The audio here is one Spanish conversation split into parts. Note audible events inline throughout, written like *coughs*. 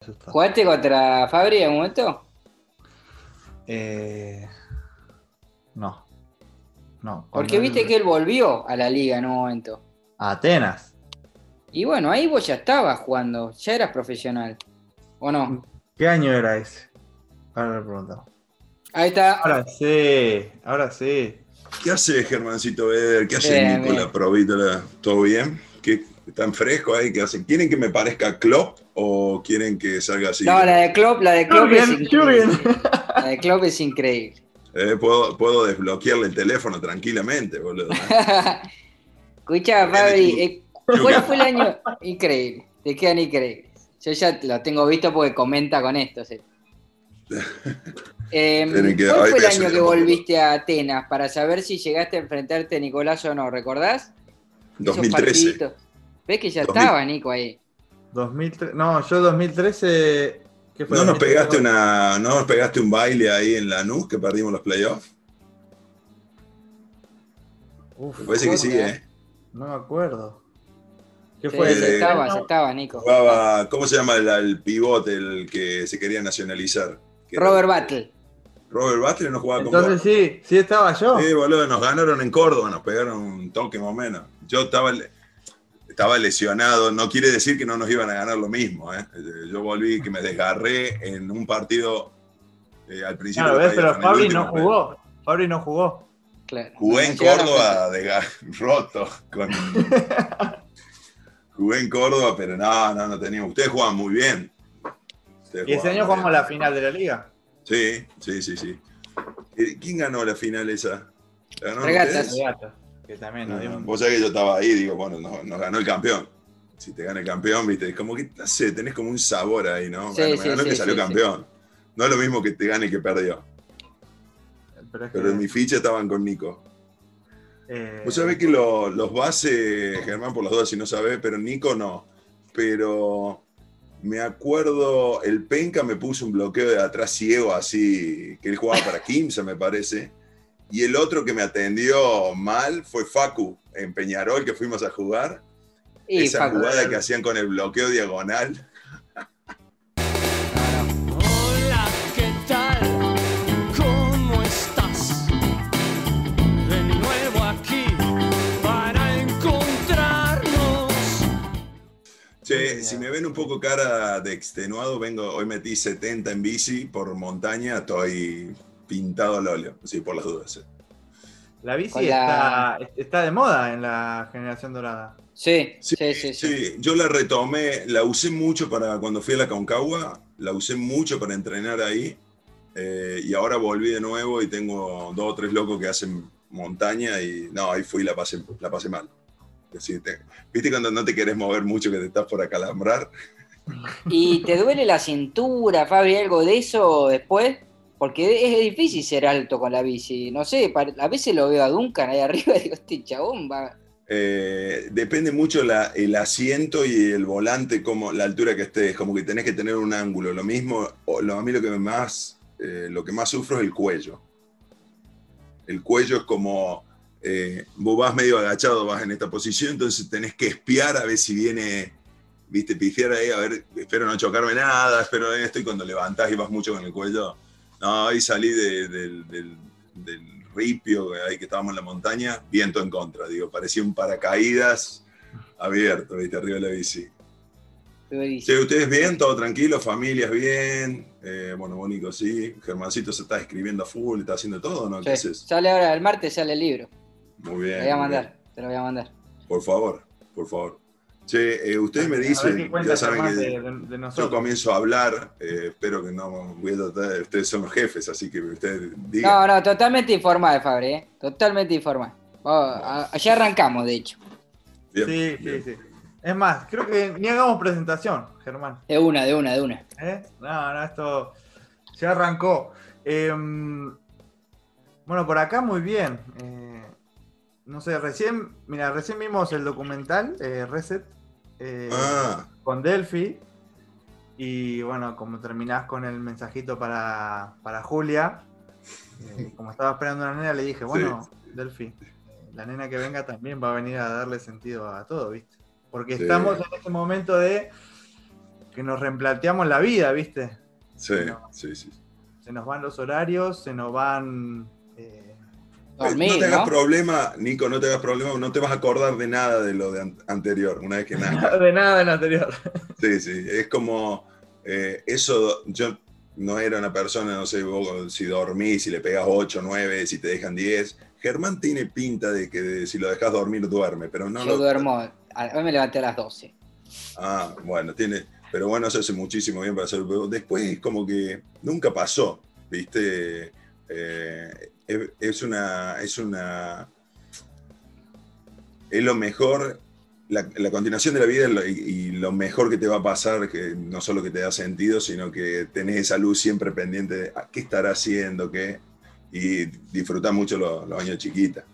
asustado. ¿Jugaste contra Fabri en un momento? Eh, no. No. Porque viste que él volvió a la liga en un momento. A Atenas. Y bueno, ahí vos ya estabas jugando, ya eras profesional. ¿O no? ¿Qué año era ese? Ahora le preguntamos. Ahí está. Ahora sí, ahora sí. ¿Qué hace Germancito Beder? ¿Qué hace Bien, Nicola bien. Provítola? ¿Todo bien? ¿Qué, ¿Están frescos ahí? ¿Qué hacen? ¿Quieren que me parezca Klopp o quieren que salga así? No, la de Klopp, la de Klopp es increíble. La de Klopp es increíble. Eh, puedo, puedo desbloquearle el teléfono tranquilamente, boludo. *laughs* Escucha, tú. eh, ¿cuál fue el año? Increíble, te quedan increíbles. Yo ya lo tengo visto porque comenta con esto. sí. *laughs* Eh, que- ¿Cuál fue el año que volviste a Atenas para saber si llegaste a enfrentarte a Nicolás o no? ¿Recordás? Esos 2013. partiditos. ¿Ves que ya 2000. estaba Nico ahí? 2003, no, yo 2013. ¿qué fue? ¿No nos 2013? pegaste una, no nos pegaste un baile ahí en Lanús que perdimos los playoffs? Uf, Me parece que sí. ¿eh? no me acuerdo. ¿Qué Sí, fue? ya Eh, estaba, no, ya estaba Nico. Jugaba, ¿cómo se llama el, el pivote, el que se quería nacionalizar? Que era- Robert Battle. Robert Butler no jugaba con Entonces sí, sí estaba yo. Sí, boludo, nos ganaron en Córdoba, nos pegaron un toque más o menos. Yo estaba, estaba lesionado, no quiere decir que no nos iban a ganar lo mismo. ¿eh? Yo volví, que me desgarré en un partido eh, al principio. Claro. Pero Fabri no pero jugó. Fabri no jugó. Claro. Jugué en Córdoba de *laughs* roto. Con... Jugué en Córdoba, pero no, no, no teníamos. Ustedes jugaban muy bien. Ustedes Y ese año jugamos la final de la liga. Sí, sí, sí, sí. Eh, ¿Quién ganó la final esa? ¿La ganaron Regatas. Ustedes? Regatas, Que también nos dio un- Vos sabés que yo estaba ahí, digo, bueno, nos, nos ganó el campeón. Si te gana el campeón, viste, es como que, no sé, tenés como un sabor ahí, ¿no? Sí, Bueno, sí, me ganó sí, que salió sí, campeón. No es lo mismo que te gane y que perdió. Pero es que, Pero en mi ficha estaban con Nico. eh, Vos sabés que lo- los bases, Germán, por las dudas si no sabés, pero Nico no. Pero me acuerdo, el Penca me puso un bloqueo de atrás ciego así, que él jugaba para Kimsa, me parece. Y el otro que me atendió mal fue Facu, en Peñarol, que fuimos a jugar. Y Esa Facu. jugada que hacían con el bloqueo diagonal. Hola, ¿qué tal? ¿Cómo estás? De nuevo aquí para encontrarnos. Che, si me ven un poco cara de extenuado, vengo, hoy metí 70 en bici por montaña, estoy pintado al óleo, sí, por las dudas. La bici la- está, está de moda en la generación dorada. Sí, Sí, sí, sí, sí. sí, yo la retomé, la usé mucho para cuando fui a la Concagua, la usé mucho para entrenar ahí, eh, y ahora volví de nuevo y tengo dos o tres locos que hacen montaña y no, ahí fui y la pasé, la pasé mal. Es decir, te- ¿Viste cuando no te querés mover mucho que te estás por acalambrar? ¿Y te duele la cintura, Fabri, algo de eso después? Porque es difícil ser alto con la bici. No sé, a veces lo veo a Duncan ahí *laughs* arriba y digo, este chabón va. Eh, depende mucho la- el asiento y el volante, como la altura que estés, como que tenés que tener un ángulo. Lo mismo, a mí lo que más, eh, más sufro es el cuello. El cuello es como, eh, vos vas medio agachado, vas en esta posición, entonces tenés que espiar a ver si viene, viste, pifiar ahí, a ver, espero no chocarme nada, espero esto, y cuando levantás y vas mucho con el cuello, no, ahí salí de- del, del- del ripio, ahí que estábamos en la montaña, viento en contra, digo, parecía un paracaídas abierto, viste, arriba de la bici. Sí, ¿ustedes bien? ¿Todo tranquilo? ¿Familias bien? Eh, bueno, Bonico, sí. Germancito se está escribiendo a full, está haciendo todo, ¿no? Sí. Sale ahora, el martes sale el libro. Muy bien. Te voy a mandar, bien. te lo voy a mandar. Por favor, por favor. Che, eh, ustedes me dicen, ya saben que de, de- de yo comienzo a hablar, eh, espero que no voy a tratar de- ustedes son los jefes, así que ustedes digan. No, no, totalmente informada, Fabri, ¿eh? Totalmente a- allá arrancamos, de hecho. Bien, Sí, sí, bien. sí. Es más, creo que ni hagamos presentación, Germán. De una, de una, de una. ¿Eh? No, no, esto ya arrancó. Em, bueno, por acá muy bien. Eh, no sé, recién, mira, recién vimos el documental eh, Reset eh, Ah, con Delphi. Y bueno, como terminás con el mensajito para, para Julia, eh, *laughs* como estaba esperando una nena, le dije, bueno, Delphi, eh, la nena que venga también va a venir a darle sentido a todo, ¿viste? Porque Sí. estamos en este momento de que nos replanteamos la vida, ¿viste? Sí, sí, sí. Se nos van los horarios, se nos van... Dormir, no te hagas ¿no? problema, Nico, no te hagas problema, no te vas a acordar de nada de lo de an- anterior, una vez que *laughs* nazcas. de nada del anterior. Sí, sí, es como eh, eso, yo no era una persona, no sé, vos, si dormís, si le pegas 8, 9, si te dejan 10. Germán tiene pinta de que si lo dejas dormir duerme, pero no Yo lo... duermo, a- hoy me levanté a las 12. Ah, bueno, tiene, pero bueno, eso hace muchísimo bien para hacer. pero Después es como que nunca pasó, ¿viste? Eh, es, una, es una, es lo mejor, la, la continuación de la vida y, y lo mejor que te va a pasar, que no solo que te da sentido, sino que tenés esa luz siempre pendiente de ah, qué estará haciendo, qué, y disfrutás mucho los, los años chiquitas.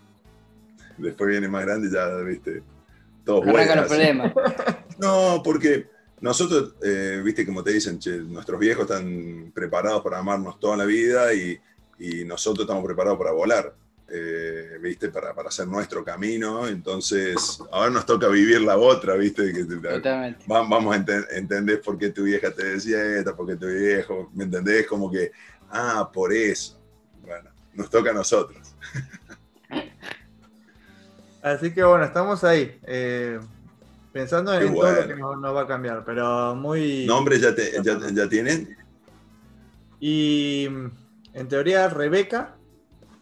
Después viene más grande y ya, ¿viste? Los vueltas. problemas. *laughs* No, porque nosotros, eh, viste, como te dicen, che, nuestros viejos están preparados para amarnos toda la vida y, y nosotros estamos preparados para volar, eh, viste, para, para hacer nuestro camino. Entonces, ahora nos toca vivir la otra, viste, que te- Totalmente. va- vamos a enten- entender por qué tu vieja te decía esta, por qué tu viejo, ¿me entendés? Como que, ah, por eso. Bueno, nos toca a nosotros. *laughs* Así que bueno, estamos ahí. eh, pensando en todo lo que nos, nos va a cambiar, pero muy... ¿Nombres ya, te- ya, ya tienen? Y en teoría Rebeca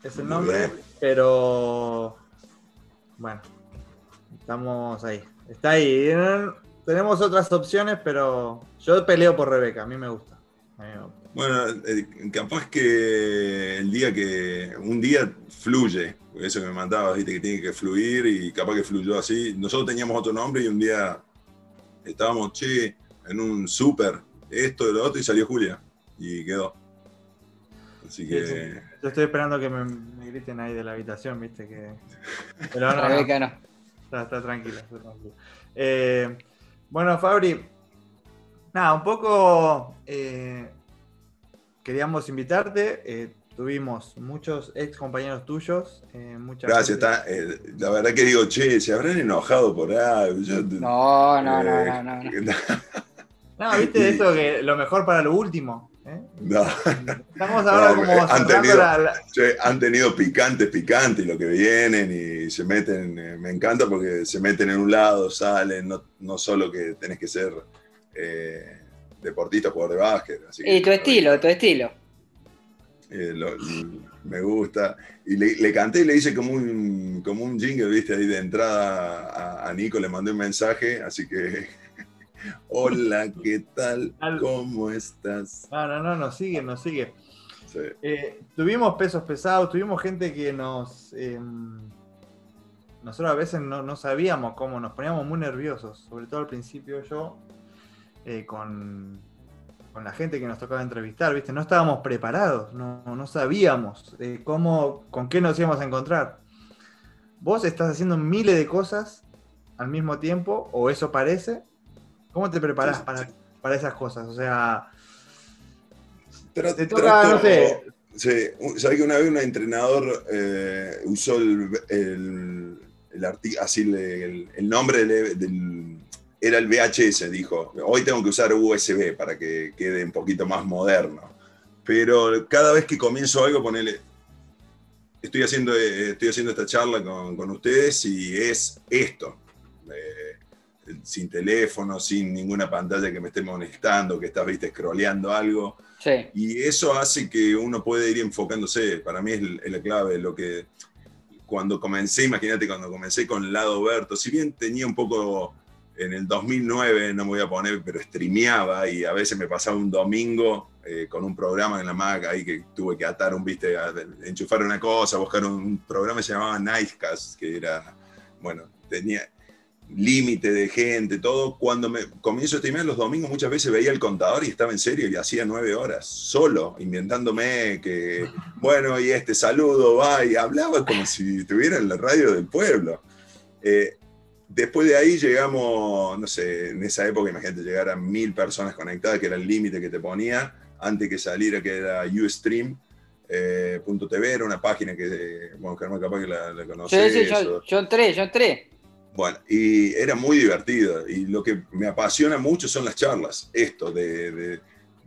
es el nombre, pero bueno, estamos ahí. Está ahí. Tenemos otras opciones, pero yo peleo por Rebeca, a mí me gusta. A mí me gusta. Bueno, eh, capaz que el día que. Un día fluye, eso que me mandabas, viste, que tiene que fluir y capaz que fluyó así. Nosotros teníamos otro nombre y un día estábamos, che, en un súper, esto, lo otro, y salió Julia. Y quedó. Así que. Sí, sí. Yo estoy esperando que me, me griten ahí de la habitación, viste que. Pero *laughs* no, no. Está, está tranquila, está. Eh, bueno, Fabri, nada, un poco eh, queríamos invitarte. eh, tuvimos muchos ex compañeros tuyos. eh, mucha Gracias, está, eh, la verdad que digo, che, se habrán enojado por algo. Yo- No, no, no, eh, no, no, no. No, *laughs* viste eso que lo mejor para lo último. ¿Eh? no. Estamos *laughs* ahora No, como han tenido- la- la- Che, han tenido picantes, picantes lo que vienen y se meten, eh, me encanta porque se meten en un lado, salen, no, no solo que tenés que ser eh, deportista, jugador de básquet. Así que, Y tu estilo, tu estilo. eh, lo- me gusta. Y le, le canté y le hice como un, como un jingle, viste, ahí de entrada a, a Nico, le mandé un mensaje, así que... Hola, ¿qué tal? Al- ¿Cómo estás? No, no, no, nos sigue, nos sigue. Sí. Eh, tuvimos pesos pesados, tuvimos gente que nos. eh, nosotros a veces no, no sabíamos cómo, nos poníamos muy nerviosos, sobre todo al principio yo, eh, con, con la gente que nos tocaba entrevistar, ¿viste? No estábamos preparados, no, no sabíamos eh, cómo, con qué nos íbamos a encontrar. Vos estás haciendo miles de cosas al mismo tiempo, o eso parece. ¿Cómo te preparás para, para esas cosas? O sea, Tra- Te toca, no sé. Sí, sabés que una vez un entrenador eh, usó el, el, el así el, el nombre del, del- era el VHS, dijo. Hoy tengo que usar USB para que quede un poquito más moderno. Pero cada vez que comienzo algo, ponele. Estoy haciendo, eh, estoy haciendo esta charla con, con ustedes y es esto. Eh, sin teléfono, sin ninguna pantalla que me esté molestando, que estás, viste, scrolleando algo. Sí. Y eso hace que uno puede ir enfocándose. Para mí es, la clave. Lo que cuando comencé, imagínate cuando comencé con Lado Berto, si bien tenía un poco en el 2009, no me voy a poner, pero streameaba y a veces me pasaba un domingo eh, con un programa en la Mac ahí que tuve que atar un, viste, a- enchufar una cosa, buscar un, un programa que se llamaba Nicecast, que era, bueno, tenía límite de gente, todo. Cuando me comienzo a streamear los domingos, muchas veces veía el contador y estaba en serio y hacía nueve horas, solo, inventándome que, *laughs* bueno, y este saludo va, y hablaba como si estuviera en la radio del pueblo. Eh, después de ahí llegamos, no sé, en esa época, imagínate, llegar a mil personas conectadas, que era el límite que te ponía, antes que saliera, que era Ustream. eh, punto .tv era una página que, bueno, Germán capaz que la, la Sí, conoces. sí, yo, yo entré, yo entré. Bueno, y era muy divertido. Y lo que me apasiona mucho son las charlas. Esto de, de-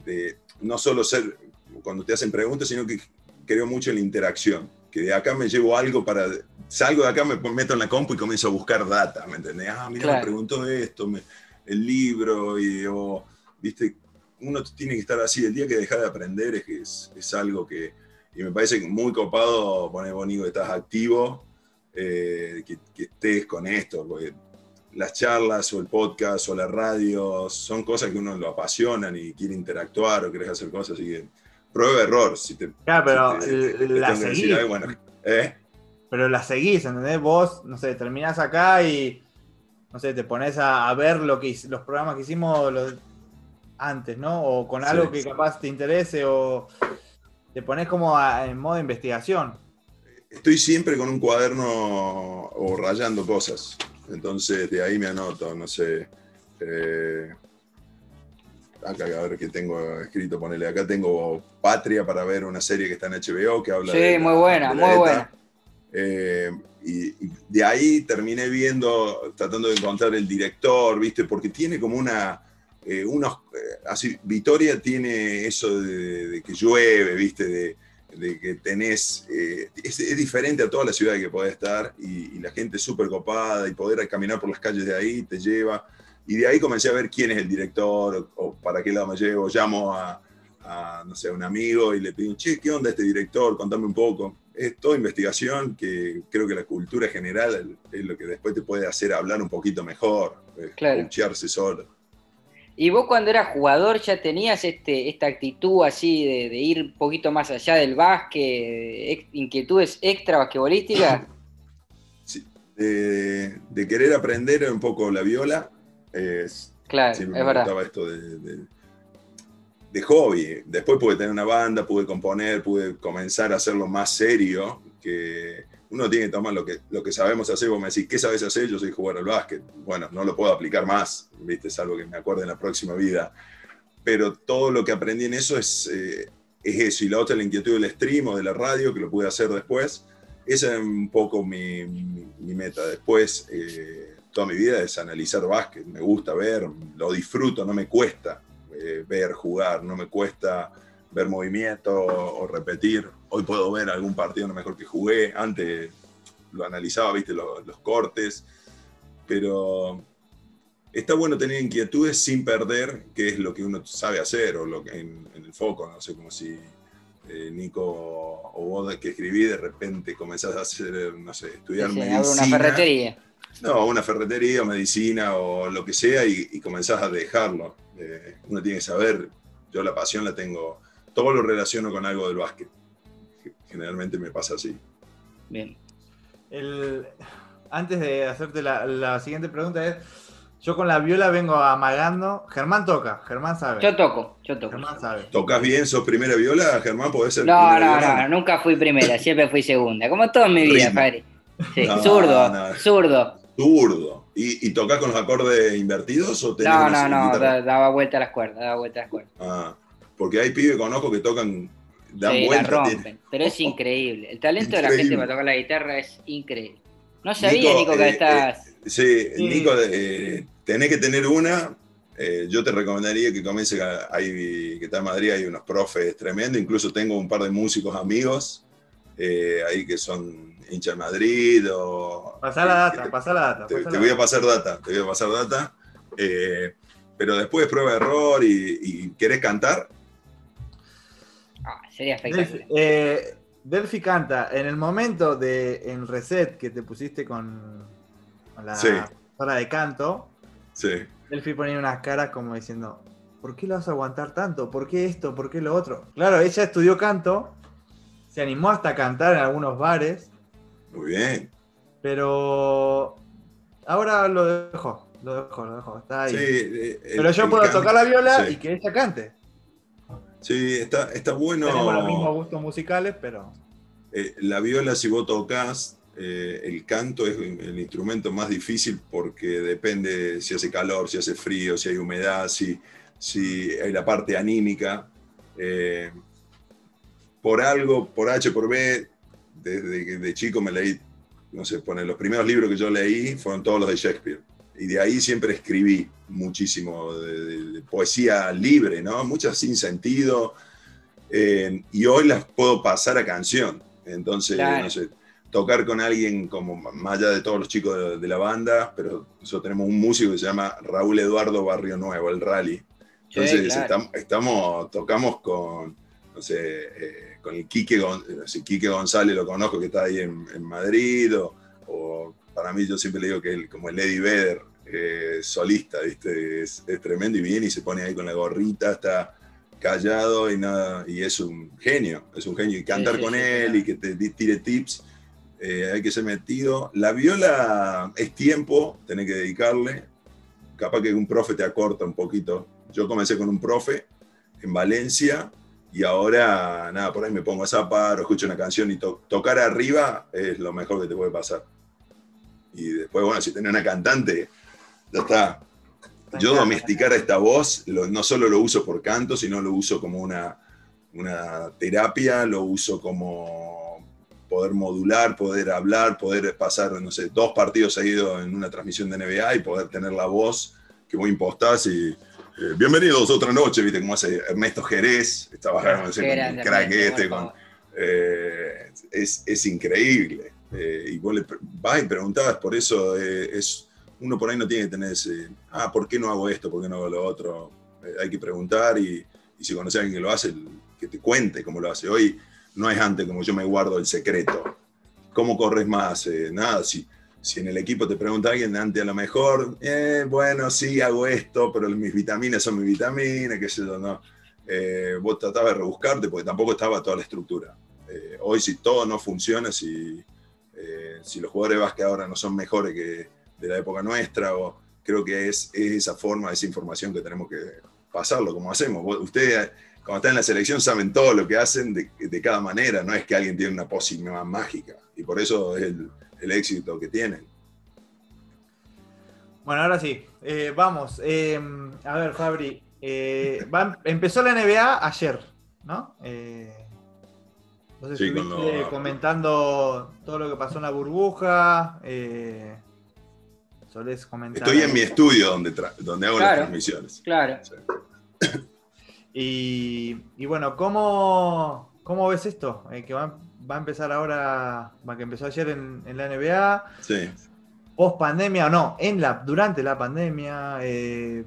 de no solo ser cuando te hacen preguntas, sino que creo mucho en la interacción. Que de acá me llevo algo para. Salgo de acá, me meto en la compu y comienzo a buscar data, ¿me entendés? Ah, mira, Claro. me preguntó esto, me- el libro, y, o, viste, uno tiene que estar así. El día que dejas de aprender es es, es algo que. Y me parece muy copado poner bonito que estás activo, eh, que, que estés con esto, porque las charlas o el podcast o la radio son cosas que uno lo apasionan y quiere interactuar o querés hacer cosas, así que prueba error. Si te, Claro, pero si te- te- te la decir seguís. bueno, ¿eh? Pero la seguís, ¿entendés? Vos, no sé, terminás acá y, no sé, te pones a, a ver lo que, los programas que hicimos los- antes, ¿no? O con Sí, algo que sí. capaz te interese o te pones como a- en modo investigación. Estoy siempre con un cuaderno o rayando cosas. Entonces de ahí me anoto, no sé. eh, acá a ver qué tengo escrito, ponele. Acá tengo Patria para ver una serie que está en HBO que habla Sí, de la- muy buena, de la muy ETA. buena. Eh, y, y de ahí terminé viendo, tratando de encontrar el director, ¿viste? Porque tiene como una. eh, unos, eh, así, Vitoria tiene eso de, de que llueve, ¿viste? De, de que tenés. eh, es, es diferente a toda la ciudad que podés estar y, y la gente es súper copada y poder caminar por las calles de ahí te lleva. Y de ahí comencé a ver quién es el director o, o para qué lado me llevo. Llamo a, a, no sé, a un amigo y le pido, che, ¿qué onda este director? Contame un poco. Es toda investigación que creo que la cultura general es lo que después te puede hacer hablar un poquito mejor, eh, Claro. escucharse solo. ¿Y vos cuando eras jugador ya tenías este, esta actitud así de, de ir un poquito más allá del básquet, inquietudes extra basquetbolísticas? *coughs* Sí, de, de querer aprender un poco la viola, es, Claro, siempre es me verdad. gustaba esto de, de- de hobby. Después pude tener una banda, pude componer, pude comenzar a hacerlo más serio, que uno tiene que tomar lo que, lo que sabemos hacer. Vos me decís, ¿qué sabes hacer? Yo soy jugar al básquet. Bueno, no lo puedo aplicar más, ¿viste? Es algo que me acuerde en la próxima vida. Pero todo lo que aprendí en eso es, eh, es eso. Y la otra, la inquietud del stream o de la radio, que lo pude hacer después. Esa es un poco mi meta. Después, eh, toda mi vida es analizar básquet. Me gusta ver, lo disfruto, no me cuesta eh, ver, jugar, no me cuesta ver movimiento o, repetir. Hoy puedo ver algún partido mejor que jugué. Antes lo analizaba, viste, los, los cortes. Pero está bueno tener inquietudes sin perder qué es lo que uno sabe hacer o lo que en, en el foco. No sé, como si eh, Nico o vos que escribí de repente comenzás a hacer, no sé, estudiar Sí, sí, medicina. una ferretería. No, una ferretería o medicina o lo que sea y, y comenzás a dejarlo. Eh, uno tiene que saber, yo la pasión la tengo, todo lo relaciono con algo del básquet. Generalmente me pasa así. Bien. El- antes de hacerte la, la siguiente pregunta es, yo con la viola vengo amagando. Germán toca, Germán sabe. Yo toco, yo toco. Germán sabe. ¿Tocas bien? ¿Sos primera viola, Germán? ¿Podés ser No, primera no, viola? no, nunca fui primera, siempre fui segunda, como toda mi vida, Ritmo. Fabri. Sí, No, zurdo, no. zurdo. Zurdo. ¿Y, y tocas con los acordes invertidos o No, no, no, guitarra? daba vuelta a las cuerdas, daba vuelta a las cuerdas. Ah, porque hay pibes que conozco que tocan, dan Sí, la vuelta. rompen, tienen- pero es increíble. El talento de la gente para tocar la guitarra es increíble. No sabía, Nico, Nico, que eh, estás... Sí, Sí. Nico, eh, tenés que tener una. eh, yo te recomendaría que comiences ahí, que está en Madrid, hay unos profes tremendos. Incluso tengo un par de músicos amigos eh, ahí que son hinchas de Madrid. O, Pasá la que data, te- pasá la data. te, pasá te la voy a pasar data, te voy a pasar data. eh, pero después prueba error y, y querés cantar. Sería espectacular. eh, Delphi canta, en el momento de en reset que te pusiste con, con la Sí. hora de canto, Sí. Delphi ponía unas caras como diciendo, ¿por qué lo vas a aguantar tanto? ¿Por qué esto? ¿Por qué lo otro? Claro, ella estudió canto, se animó hasta a cantar en algunos bares, Muy bien. pero ahora lo dejo, lo dejo, lo dejo, está ahí. Sí, el- pero yo puedo can- tocar la viola sí. y que ella cante. Sí, está, está bueno. Tenemos los mismos gustos musicales, pero... Eh, la viola, si vos tocas, eh, el canto es el instrumento más difícil porque depende si hace calor, si hace frío, si hay humedad, si, si hay la parte anímica. Eh, por algo, por H, por B, desde que de chico me leí no sé, pone, los primeros libros que yo leí fueron todos los de Shakespeare. Y de ahí siempre escribí muchísimo de, de- de poesía libre, ¿no? Muchas sin sentido. eh, y hoy las puedo pasar a canción. Entonces, Claro. no sé, tocar con alguien como más allá de todos los chicos de, de la banda, pero nosotros tenemos un músico que se llama Raúl Eduardo Barrio Nuevo, el Rally. Sí, Entonces, claro. estamos, estamos- tocamos con, no sé, eh, con el Quique, Gon- no sé, Quique González, lo conozco que está ahí en, en Madrid, o, o para mí yo siempre le digo que él, como el Eddie Vedder, eh, solista, ¿viste? Es, es tremendo y viene y se pone ahí con la gorrita, está callado y nada, y es un genio, es un genio. Y cantar sí, con sí, él y que te tire tips, eh, hay que ser metido. La viola es tiempo, tenés que dedicarle. Capaz que un profe te acorta un poquito. Yo comencé con un profe en Valencia y ahora, nada, por ahí me pongo a zapar o escucho una canción y to- tocar arriba es lo mejor que te puede pasar. Y después, bueno, si tenés una cantante, ya está. Yo domesticar esta voz, lo- no solo lo uso por canto, sino lo uso como una, una terapia, lo uso como poder modular, poder hablar, poder pasar, no sé, dos partidos seguidos en una transmisión de NBA y poder tener la voz que vos impostás y eh, bienvenidos otra noche, viste cómo hace Ernesto Jerez, estaba no sé, con el crack este, con, eh, es, es increíble. Eh, y vos le vas y preguntabas, por eso eh, es, uno por ahí no tiene que tener ese, ah, ¿por qué no hago esto? ¿Por qué no hago lo otro? Eh, hay que preguntar y, y si conoces a alguien que lo hace, que te cuente cómo lo hace. Hoy no es antes como yo me guardo el secreto. ¿Cómo corres más? Eh, nada, si, si en el equipo te pregunta alguien, antes a lo mejor, eh, bueno, sí, hago esto, pero mis vitaminas son mis vitaminas, qué sé yo, no. Eh, vos tratabas de rebuscarte porque tampoco estaba toda la estructura. Hoy si todo no funciona, si, eh, si los jugadores de básquet ahora no son mejores que de la época nuestra, o creo que es, es esa forma, esa información que tenemos que pasarlo, como hacemos. Ustedes, cuando están en la selección, saben todo lo que hacen de, de cada manera, no es que alguien tiene una pócima mágica, y por eso es el, el éxito que tienen. Bueno, ahora sí. Eh, vamos. eh, a ver, Fabri. eh, empezó la NBA ayer, ¿no? Vos Sí, estuviste lo- comentando todo lo que pasó en la burbuja. eh, solés comentar. Estoy en mi estudio donde, donde hago las transmisiones. Claro. Sí. Y, y bueno, ¿cómo, cómo ves esto? Eh, que va, va a empezar ahora, va, que empezó ayer en, en la NBA, Sí. post pandemia o no, en la, durante la pandemia. eh,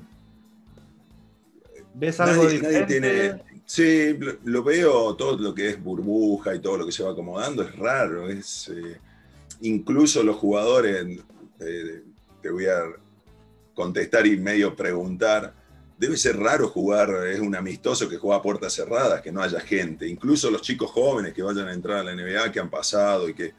¿Ves algo Nadie- nadie tiene- sí, lo, veo, todo lo que es burbuja y todo lo que se va acomodando es raro. Es, eh, incluso los jugadores, eh, te voy a contestar y medio preguntar, debe ser raro jugar, es un amistoso que juega a puertas cerradas, que no haya gente. Incluso los chicos jóvenes que vayan a entrar a la NBA, que han pasado y que...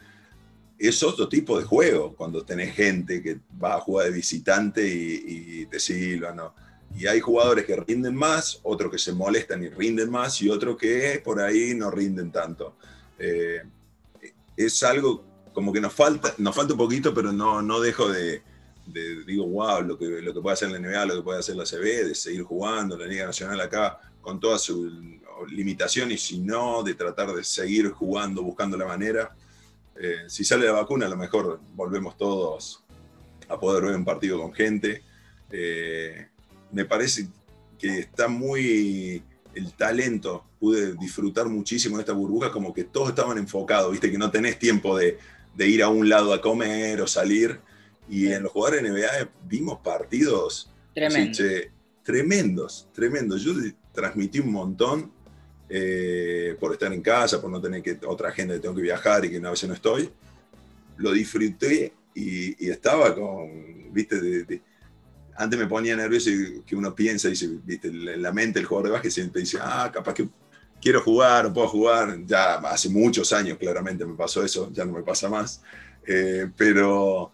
Es otro tipo de juego cuando tenés gente que va a jugar de visitante y, y te silban, ¿no? Y hay jugadores que rinden más, otros que se molestan y rinden más, y otros que por ahí no rinden tanto. Eh, es algo como que nos falta, nos falta un poquito, pero no, no dejo de, digo, wow, lo que, lo que puede hacer la NBA, lo que puede hacer la CB, de seguir jugando, la Liga Nacional acá, con todas sus limitaciones, y si no, de tratar de seguir jugando, buscando la manera. Eh, si sale la vacuna, a lo mejor volvemos todos a poder ver un partido con gente. Eh, me parece que está muy el talento. Pude disfrutar muchísimo de esta burbuja, como que todos estaban enfocados, viste, que no tenés tiempo de, de ir a un lado a comer o salir. Y en los jugadores de NBA vimos partidos Tremendo. Sí, che, tremendos, tremendos. Yo transmití un montón eh, por estar en casa, por no tener que otra gente que tengo que viajar y que a veces no estoy. Lo disfruté y, y estaba con, viste, de- de- antes me ponía nervioso y que uno piensa, dice, viste, en la mente el jugador de básquet siempre dice, ah, capaz que quiero jugar o puedo jugar. Ya hace muchos años claramente me pasó eso, ya no me pasa más. Eh, pero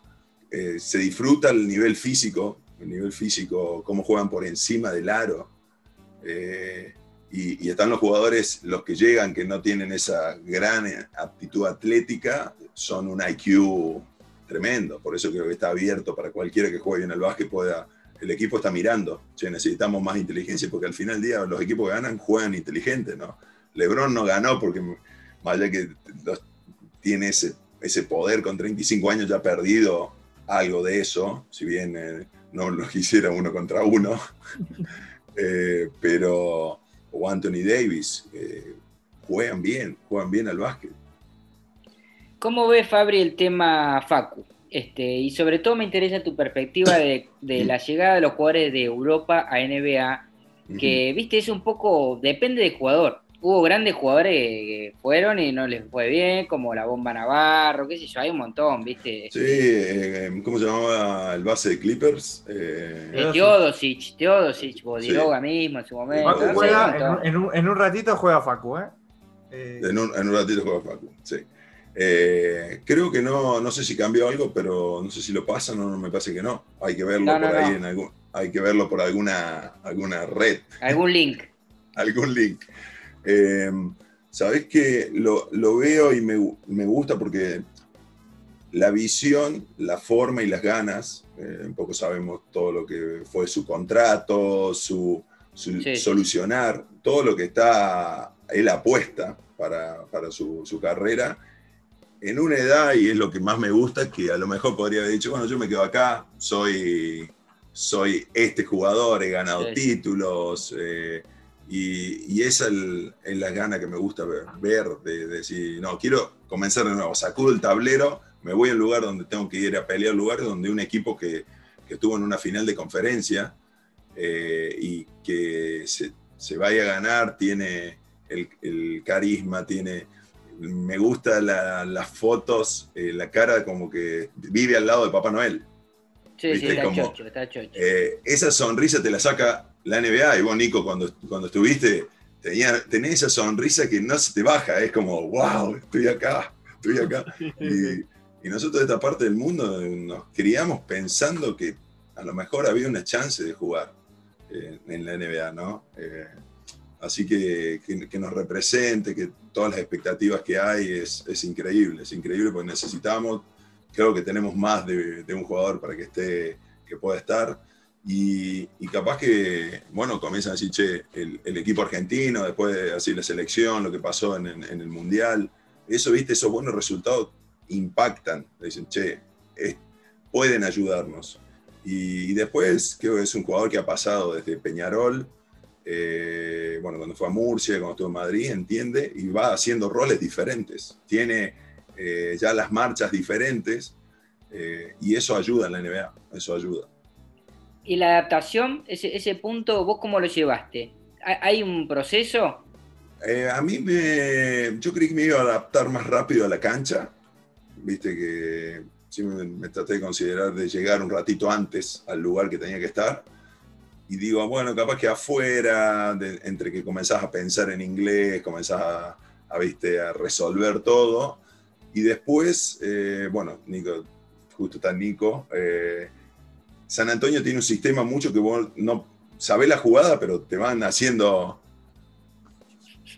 eh, se disfruta el nivel físico, el nivel físico, cómo juegan por encima del aro. Eh, y, y están los jugadores, los que llegan, que no tienen esa gran aptitud atlética, son un IQ tremendo. Por eso creo que está abierto para cualquiera que juegue bien al básquet pueda. El equipo está mirando, che, necesitamos más inteligencia, porque al final del día los equipos que ganan juegan inteligente, ¿no? LeBron no ganó porque, vaya que los- tiene ese ese poder con 35 años ya ha perdido algo de eso, si bien eh, no lo *laughs* quisiera uno contra uno, *laughs* Eh, pero, o Anthony Davis, eh, juegan bien, juegan bien al básquet. ¿Cómo ves, Fabri, el tema Facu? Este, y sobre todo me interesa tu perspectiva de, de la llegada de los jugadores de Europa a NBA, que, viste, es un poco, depende del jugador. Hubo grandes jugadores que fueron y no les fue bien, como la Bomba Navarro, qué sé yo, hay un montón, viste. Sí, eh, ¿cómo se llamaba el base de Clippers? Eh, Eh, Teodosic, Teodosic, Bodiroga mismo en su momento. Facu juega, en, en un, en un ratito juega Facu, ¿eh? Eh, en, un, en un ratito juega Facu, sí. Eh, creo que no, no sé si cambió algo, pero no sé si lo pasan o no, me parece que no. Hay que verlo No, no, por ahí en algún, hay que verlo por alguna, alguna red. Algún link. *laughs* algún link. Eh, Sabés que lo, lo veo y me, me gusta porque la visión, la forma y las ganas, eh, un poco sabemos todo lo que fue su contrato, su, su Sí. solucionar, todo lo que está, él apuesta para, para su, su carrera, en una edad, y es lo que más me gusta, que a lo mejor podría haber dicho, bueno, yo me quedo acá, soy, soy este jugador, he ganado Sí. títulos, eh, y, y esa el- es la gana que me gusta ver, ver, de, de decir, no, quiero comenzar de nuevo, sacudo el tablero, me voy a un lugar donde tengo que ir a pelear, lugares donde un equipo que, que estuvo en una final de conferencia eh, y que se, se vaya a ganar, tiene el, el carisma, tiene... Me gusta la- las fotos, eh, la cara como que vive al lado de Papá Noel. Sí, sí, está como- chocho, está chocho. Eh, esa sonrisa te la saca la NBA. Y vos, Nico, cuando, cuando estuviste, tenía, tenés esa sonrisa que no se te baja. Es como, wow, estoy acá, estoy acá. *laughs* Y, y nosotros de esta parte del mundo nos criamos pensando que a lo mejor había una chance de jugar eh, en la NBA, ¿no? Eh, así que, que, que nos represente, que todas las expectativas que hay es, es increíble, es increíble porque necesitamos, creo que tenemos más de, de un jugador para que esté, que pueda estar. Y, y capaz que, bueno, comienzan a decir, che, el, el equipo argentino, después de así la selección, lo que pasó en, en- en el Mundial, eso, viste, esos buenos resultados impactan. Dicen, che, pueden ayudarnos. Y, y después, creo que es un jugador que ha pasado desde Peñarol, eh, bueno, cuando fue a Murcia, cuando estuvo en Madrid, entiende, y va haciendo roles diferentes. Tiene eh, ya las marchas diferentes, eh, y eso ayuda en la NBA, eso ayuda. Y la adaptación, ese, ese punto, ¿vos cómo lo llevaste? ¿Hay- ¿Hay un proceso? A mí me. Yo creí que me iba a adaptar más rápido a la cancha. Viste que sí me, me traté de considerar de llegar un ratito antes al lugar que tenía que estar. Y digo, bueno, capaz que afuera, de- entre que comenzás a pensar en inglés, comenzás a, a, ¿viste? a resolver todo. Y después, eh, bueno, Nico, justo está Nico. eh, San Antonio tiene un sistema mucho que vos no sabés la jugada, pero te van haciendo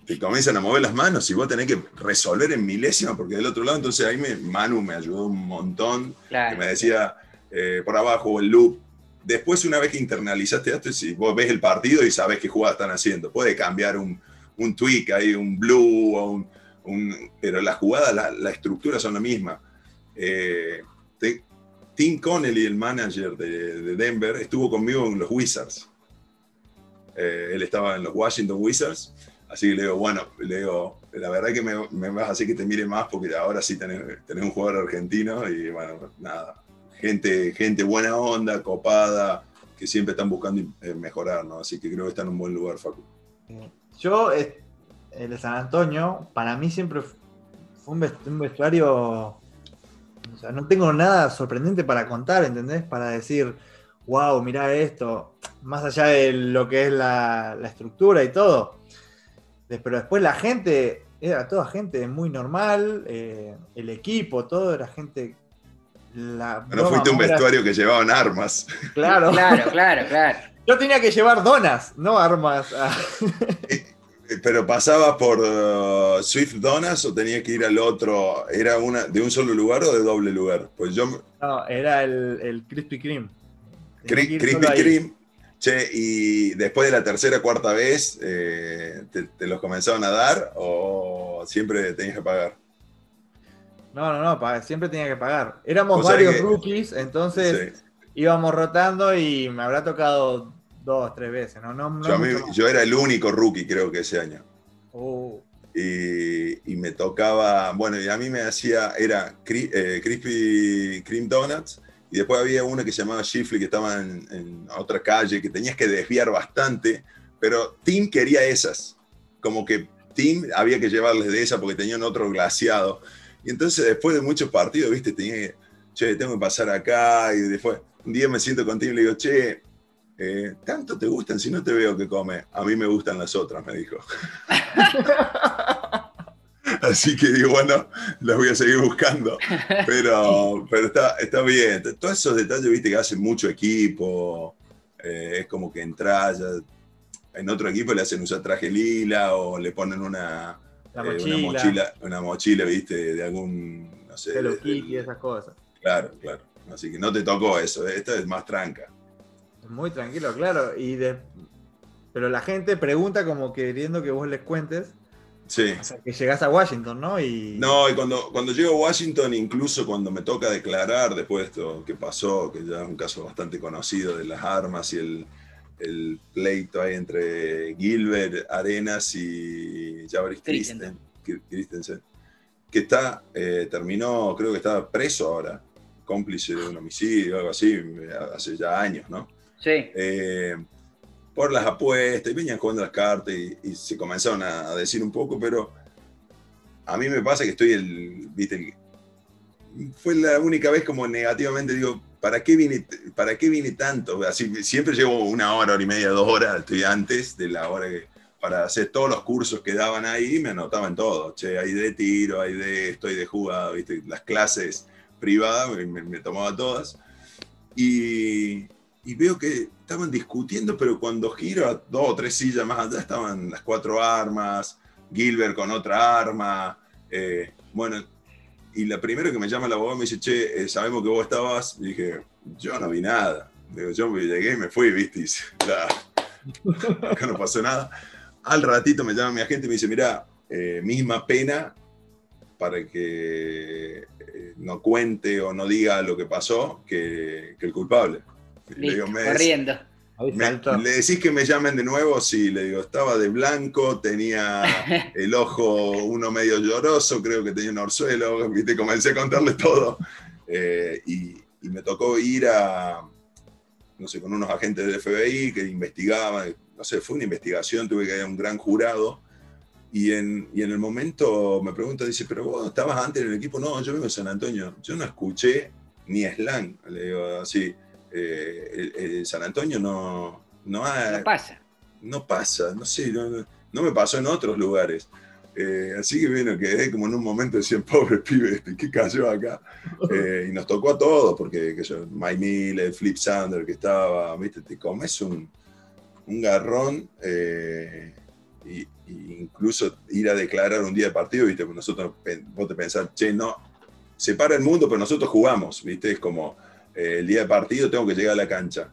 te comienzan a mover las manos y vos tenés que resolver en milésima, porque del otro lado, entonces ahí me, Manu me ayudó un montón, Claro. que me decía eh, por abajo el loop. Después, una vez que internalizaste esto, si vos ves el partido y sabés qué jugadas están haciendo, puede cambiar un, un tweak ahí, un blue, o un, pero las jugadas, la, la estructura son la misma. Eh, Tim Connelly, el manager de, de Denver, estuvo conmigo en los Wizards. Eh, él estaba en los Washington Wizards Así que le digo, bueno, le digo, la verdad que me, me vas a hacer que te mire más porque ahora sí tenés, tenés un jugador argentino y bueno, nada, gente, gente buena onda, copada, que siempre están buscando eh, mejorar, ¿no? Así que creo que está en un buen lugar, Facu. Yo, eh, el de San Antonio, para mí siempre fue un vest- un vestuario. O sea, no tengo nada sorprendente para contar, ¿entendés? Para decir, wow, mirá esto. Más allá de lo que es la, estructura y todo. Pero después la gente, era toda gente muy normal. eh, el equipo, todo era gente. La No fuiste un vestuario que llevaban armas. Claro. Claro, claro, claro. Yo tenía que llevar donas, no armas. *laughs* Eh, Pero pasabas por uh, Swift Donuts o tenías que ir al otro, ¿era una de un solo lugar o de doble lugar? Pues yo, No, era el, el Krispy Kreme. Cri- Krispy. Kreme, che, y después de la tercera cuarta vez, eh, te, te los comenzaron a dar o siempre tenías que pagar? No, no, no, siempre tenía que pagar. Éramos varios que- rookies, entonces Sí. íbamos rotando y me habrá tocado dos, tres veces, ¿no? no, no Yo, mí- era el único rookie, creo que ese año. Uh, Y, y me tocaba, bueno, y a mí me hacía, era eh, Crispy Cream Donuts, y después había uno que se llamaba Shifley, que estaba en, en otra calle, que tenías que desviar bastante, pero Tim quería esas, como que Tim había que llevarles de esa porque tenían otro glaciado. Y entonces después de muchos partidos, viste, tenía que, che, tengo que pasar acá, y después un día me siento con Tim y le digo, che, eh, ¿tanto te gustan si no te veo que come? A mí me gustan las otras, me dijo. *laughs* Así que digo, bueno, las voy a seguir buscando. Pero, *laughs* pero está, está bien. Todos esos detalles, viste, que hacen mucho equipo. eh, es como que entras, en otro equipo le hacen usar traje lila o le ponen una, la eh, una mochila, una mochila, viste, de algún, no sé. Hello Kitty, esas cosas. Claro, claro. Así que no te tocó eso. eh, Esta es más tranca. Muy tranquilo, claro. Y de... Pero la gente pregunta como queriendo que vos les cuentes Sí. hasta que llegás a Washington, ¿no? Y No, y cuando, cuando llego a Washington, incluso cuando me toca declarar después de esto que pasó, que ya es un caso bastante conocido de las armas y el, el pleito ahí entre Gilbert Arenas y Javaris Christensen. Christen- Christensen, que está, eh, terminó, creo que está preso ahora, cómplice de un homicidio, algo así, hace ya años, ¿no? Sí. eh, por las apuestas, y venían jugando las cartas y, y se comenzaron a, a decir un poco, pero a mí me pasa que estoy el, viste, el- fue la única vez como negativamente digo, ¿para qué vine, para qué vine tanto? Así, siempre llevo una hora, hora y media, dos horas, estoy antes de la hora que, para hacer todos los cursos que daban ahí, me anotaban todo, che, hay de tiro, hay de esto, hay de jugada, viste, las clases privadas, me, tomaba todas. Y, y veo que estaban discutiendo, pero cuando giro a dos o tres sillas más allá estaban las cuatro armas, Gilbert con otra arma. eh, bueno, y la primera que me llama la abogado me dice, che, eh, sabemos que vos estabas. Y dije, yo no vi nada. Digo, yo me llegué y me fui, viste. "Ya, acá no pasó nada. Al ratito me llama mi agente y me dice, mira, eh, misma pena para que eh, no cuente o no diga lo que pasó que, que el culpable. Le Listo, digo, "Me- corriendo. Me-. ¿Le decís que me llamen de nuevo? Sí, le digo, estaba de blanco, tenía *laughs* el ojo uno medio lloroso, creo que tenía un orzuelo, ¿viste? comencé a contarle todo. Eh, y, y me tocó ir a, no sé, con unos agentes del FBI que investigaban, no sé, fue una investigación, tuve que ir a un gran jurado. Y en, y en el momento me pregunta, dice, pero vos estabas antes en el equipo, no, yo vengo de San Antonio, yo no escuché ni slang, le digo así, eh, el- el San Antonio no, no, ha- No pasa. no pasa, no sé, no, no- no me pasó en otros lugares. Eh, así que bueno, quedé como en un momento decían, *laughs* pobre pibe, este, ¿qué cayó acá? *laughs* Eh, y nos tocó a todos, porque que yo, Miller, Flip Sander que estaba, viste, te comes un, un garrón, eh, y, y incluso ir a declarar un día de partido, viste, nosotros, vos te pensás, che, no, se para el mundo, pero nosotros jugamos, viste, es como eh, el día de partido tengo que llegar a la cancha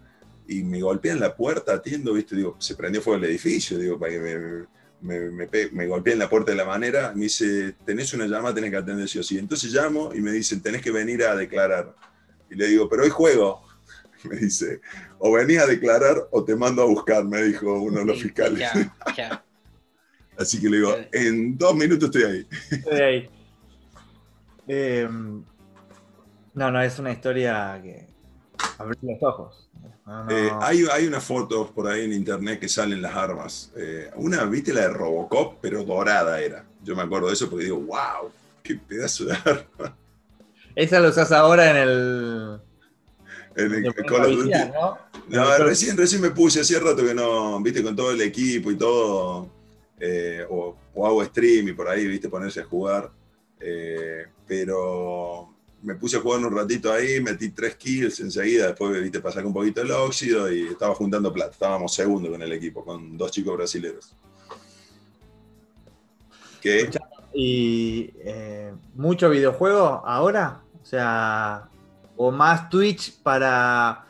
y me golpean la puerta, atiendo, ¿viste? Digo, se prendió fuego el edificio, digo, para que me, me, me, pe- me golpeen la puerta de la manera, me dice, tenés una llamada, tenés que atender sí o sí. Entonces llamo y me dicen, tenés que venir a declarar. Y le digo, pero hoy juego. Y *laughs* me dice, o venís a declarar o te mando a buscar, me dijo uno de los fiscales. *laughs* Así que le digo, en dos minutos estoy ahí. Estoy ahí. *laughs* Eh, no, no, es una historia que abrir los ojos. No, no. Eh, hay, hay unas fotos por ahí en internet que salen las armas. Eh, una, viste la de Robocop, pero dorada era. Yo me acuerdo de eso porque digo, wow, qué pedazo de arma. Esa lo usas ahora en el. En el en Call of Duty. ¿no? No, recién, recién me puse, hacía rato que no, viste, con todo el equipo y todo, eh, o, o hago stream y por ahí, viste, ponerse a jugar. Pero me puse a jugar un ratito ahí, metí tres kills enseguida, después, viste, pasar un poquito el óxido y estaba juntando plata. Estábamos segundo con el equipo, con dos chicos brasileños. Escuchá, ¿Y eh, mucho videojuego ahora? O sea, o más Twitch para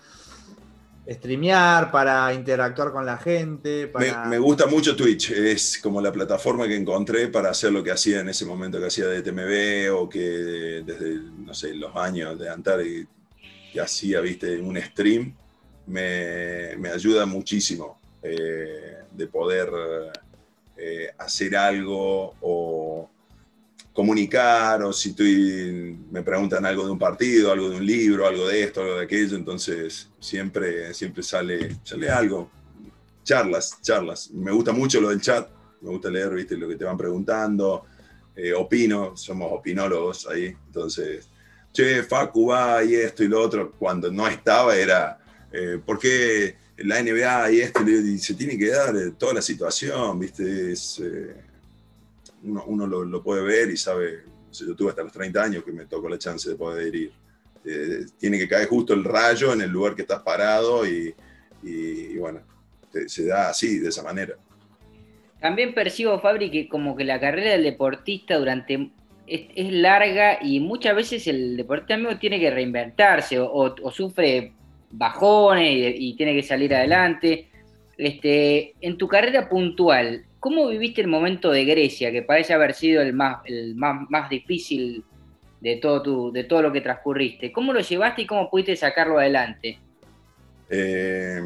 streamear, para interactuar con la gente. Me, gusta mucho Twitch, es como la plataforma que encontré para hacer lo que hacía en ese momento que hacía de TMB o que desde, no sé, los años de Antari que hacía, viste, un stream, me, me ayuda muchísimo eh, de poder eh, hacer algo o comunicar o si estoy, me preguntan algo de un partido, algo de un libro, algo de esto, algo de aquello, entonces siempre, siempre sale, sale algo. Charlas, charlas. Me gusta mucho lo del chat, me gusta leer, viste, lo que te van preguntando. Eh, opino, somos opinólogos ahí, entonces, che, Facu va y esto y lo otro. Cuando no estaba era, eh, ¿por qué la NBA y esto? Y se tiene que dar eh, toda la situación, viste, es... eh, uno, uno lo, puede ver y sabe, yo tuve hasta los 30 años que me tocó la chance de poder ir. Eh, tiene que caer justo el rayo en el lugar que estás parado y, y- bueno, se da así, de esa manera. También percibo, Fabri, que como que la carrera del deportista durante es, larga y muchas veces el deportista mismo tiene que reinventarse o sufre bajones y, y tiene que salir adelante. Este, en tu carrera puntual, ¿cómo viviste el momento de Grecia, que parece haber sido el más, el más, más difícil de todo, tu, de todo lo que transcurriste? ¿Cómo lo llevaste y cómo pudiste sacarlo adelante? Eh,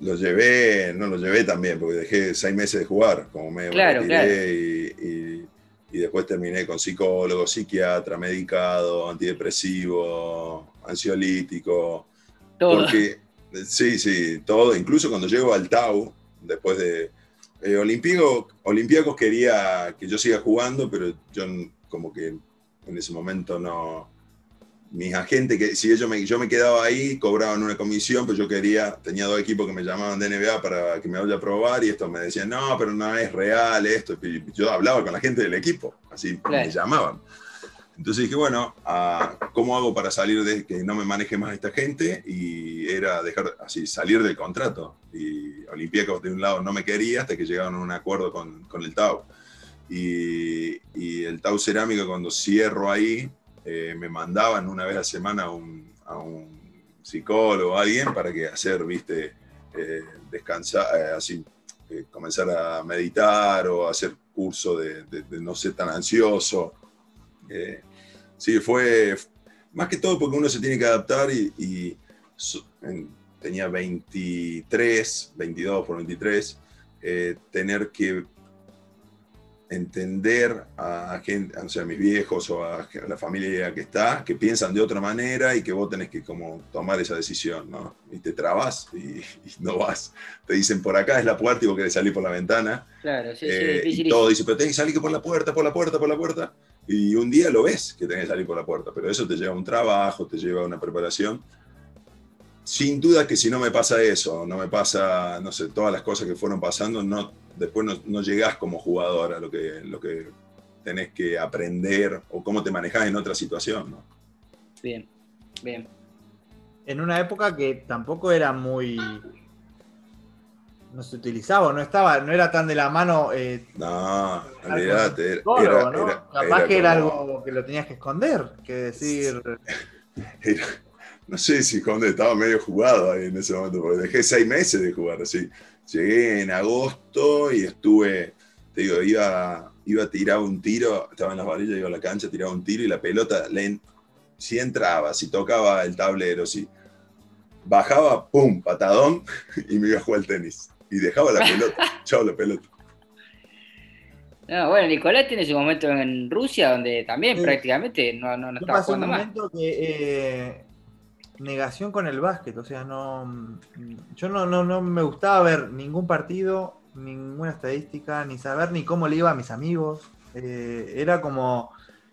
lo llevé, no lo llevé también, porque dejé seis meses de jugar, como me Claro, retiré y, y- y después terminé con psicólogo, psiquiatra, medicado, antidepresivo, ansiolítico, Todo. Porque, sí, sí, todo, incluso cuando llego al Tau, después de... Eh, quería que yo siga jugando, pero yo como que en ese momento no... Mis agentes, que si ellos me, yo me quedaba ahí, cobraban una comisión, pero yo quería, tenía dos equipos que me llamaban de NBA para que me vaya a probar y estos me decían, no, pero no es real esto. Y yo hablaba con la gente del equipo, así Claro. me llamaban. Entonces dije, bueno, ah, ¿cómo hago para salir de que no me maneje más esta gente? Y era dejar así, salir del contrato. Y Olympiacos de un lado no me quería hasta que llegaron a un acuerdo con, con el Tau. Y, el Tau Cerámica, cuando cierro ahí, eh, me mandaban una vez a semana a un, a un psicólogo, a alguien, para que hacer, viste, eh, descansar, eh, así, comenzar a meditar o hacer curso de, no ser tan ansioso. Sí, fue más que todo porque uno se tiene que adaptar y, y en- tenía 23, 22 por 23, eh, tener que entender a gente, o sea, a mis viejos o a, la familia que está, que piensan de otra manera y que vos tenés que como tomar esa decisión, ¿no? Y te trabas y, y no vas. Te dicen por acá es la puerta y vos querés salir por la ventana. Claro, sí, sí, Eh, y dificilísimo. todo dice, pero tenés que salir por la puerta, por la puerta, por la puerta. Y un día lo ves que tenés que salir por la puerta, pero eso te lleva a un trabajo, te lleva a una preparación. Sin duda que si no me pasa eso, no me pasa, no sé, todas las cosas que fueron pasando, no, después no, no llegás como jugador a lo que, lo que tenés que aprender o cómo te manejás en otra situación. ¿no? Bien, bien. En una época que tampoco era muy. No se utilizaba, no estaba, no era tan de la mano. Eh, No, era, psicólogo, era- ¿no? era- Capaz que era como- algo que lo tenías que esconder, que decir. *laughs* No sé si Conde estaba medio jugado ahí en ese momento, porque dejé seis meses de jugar así. Llegué en agosto y estuve, te digo, iba, iba a tirar un tiro, estaba en las varillas, iba a la cancha, tiraba un tiro y la pelota, le en- si entraba, si tocaba el tablero, si bajaba, pum, patadón, *laughs* y me iba a jugar al tenis. Y dejaba la *laughs* pelota, chao la pelota. No, bueno, Nicolás tiene su momento en Rusia donde también Sí. prácticamente no, no, no estaba un jugando más. momento que. eh, negación con el básquet, o sea, no. Yo no, no, no me gustaba ver ningún partido, ninguna estadística, ni saber ni cómo le iba a mis amigos. Eh, era como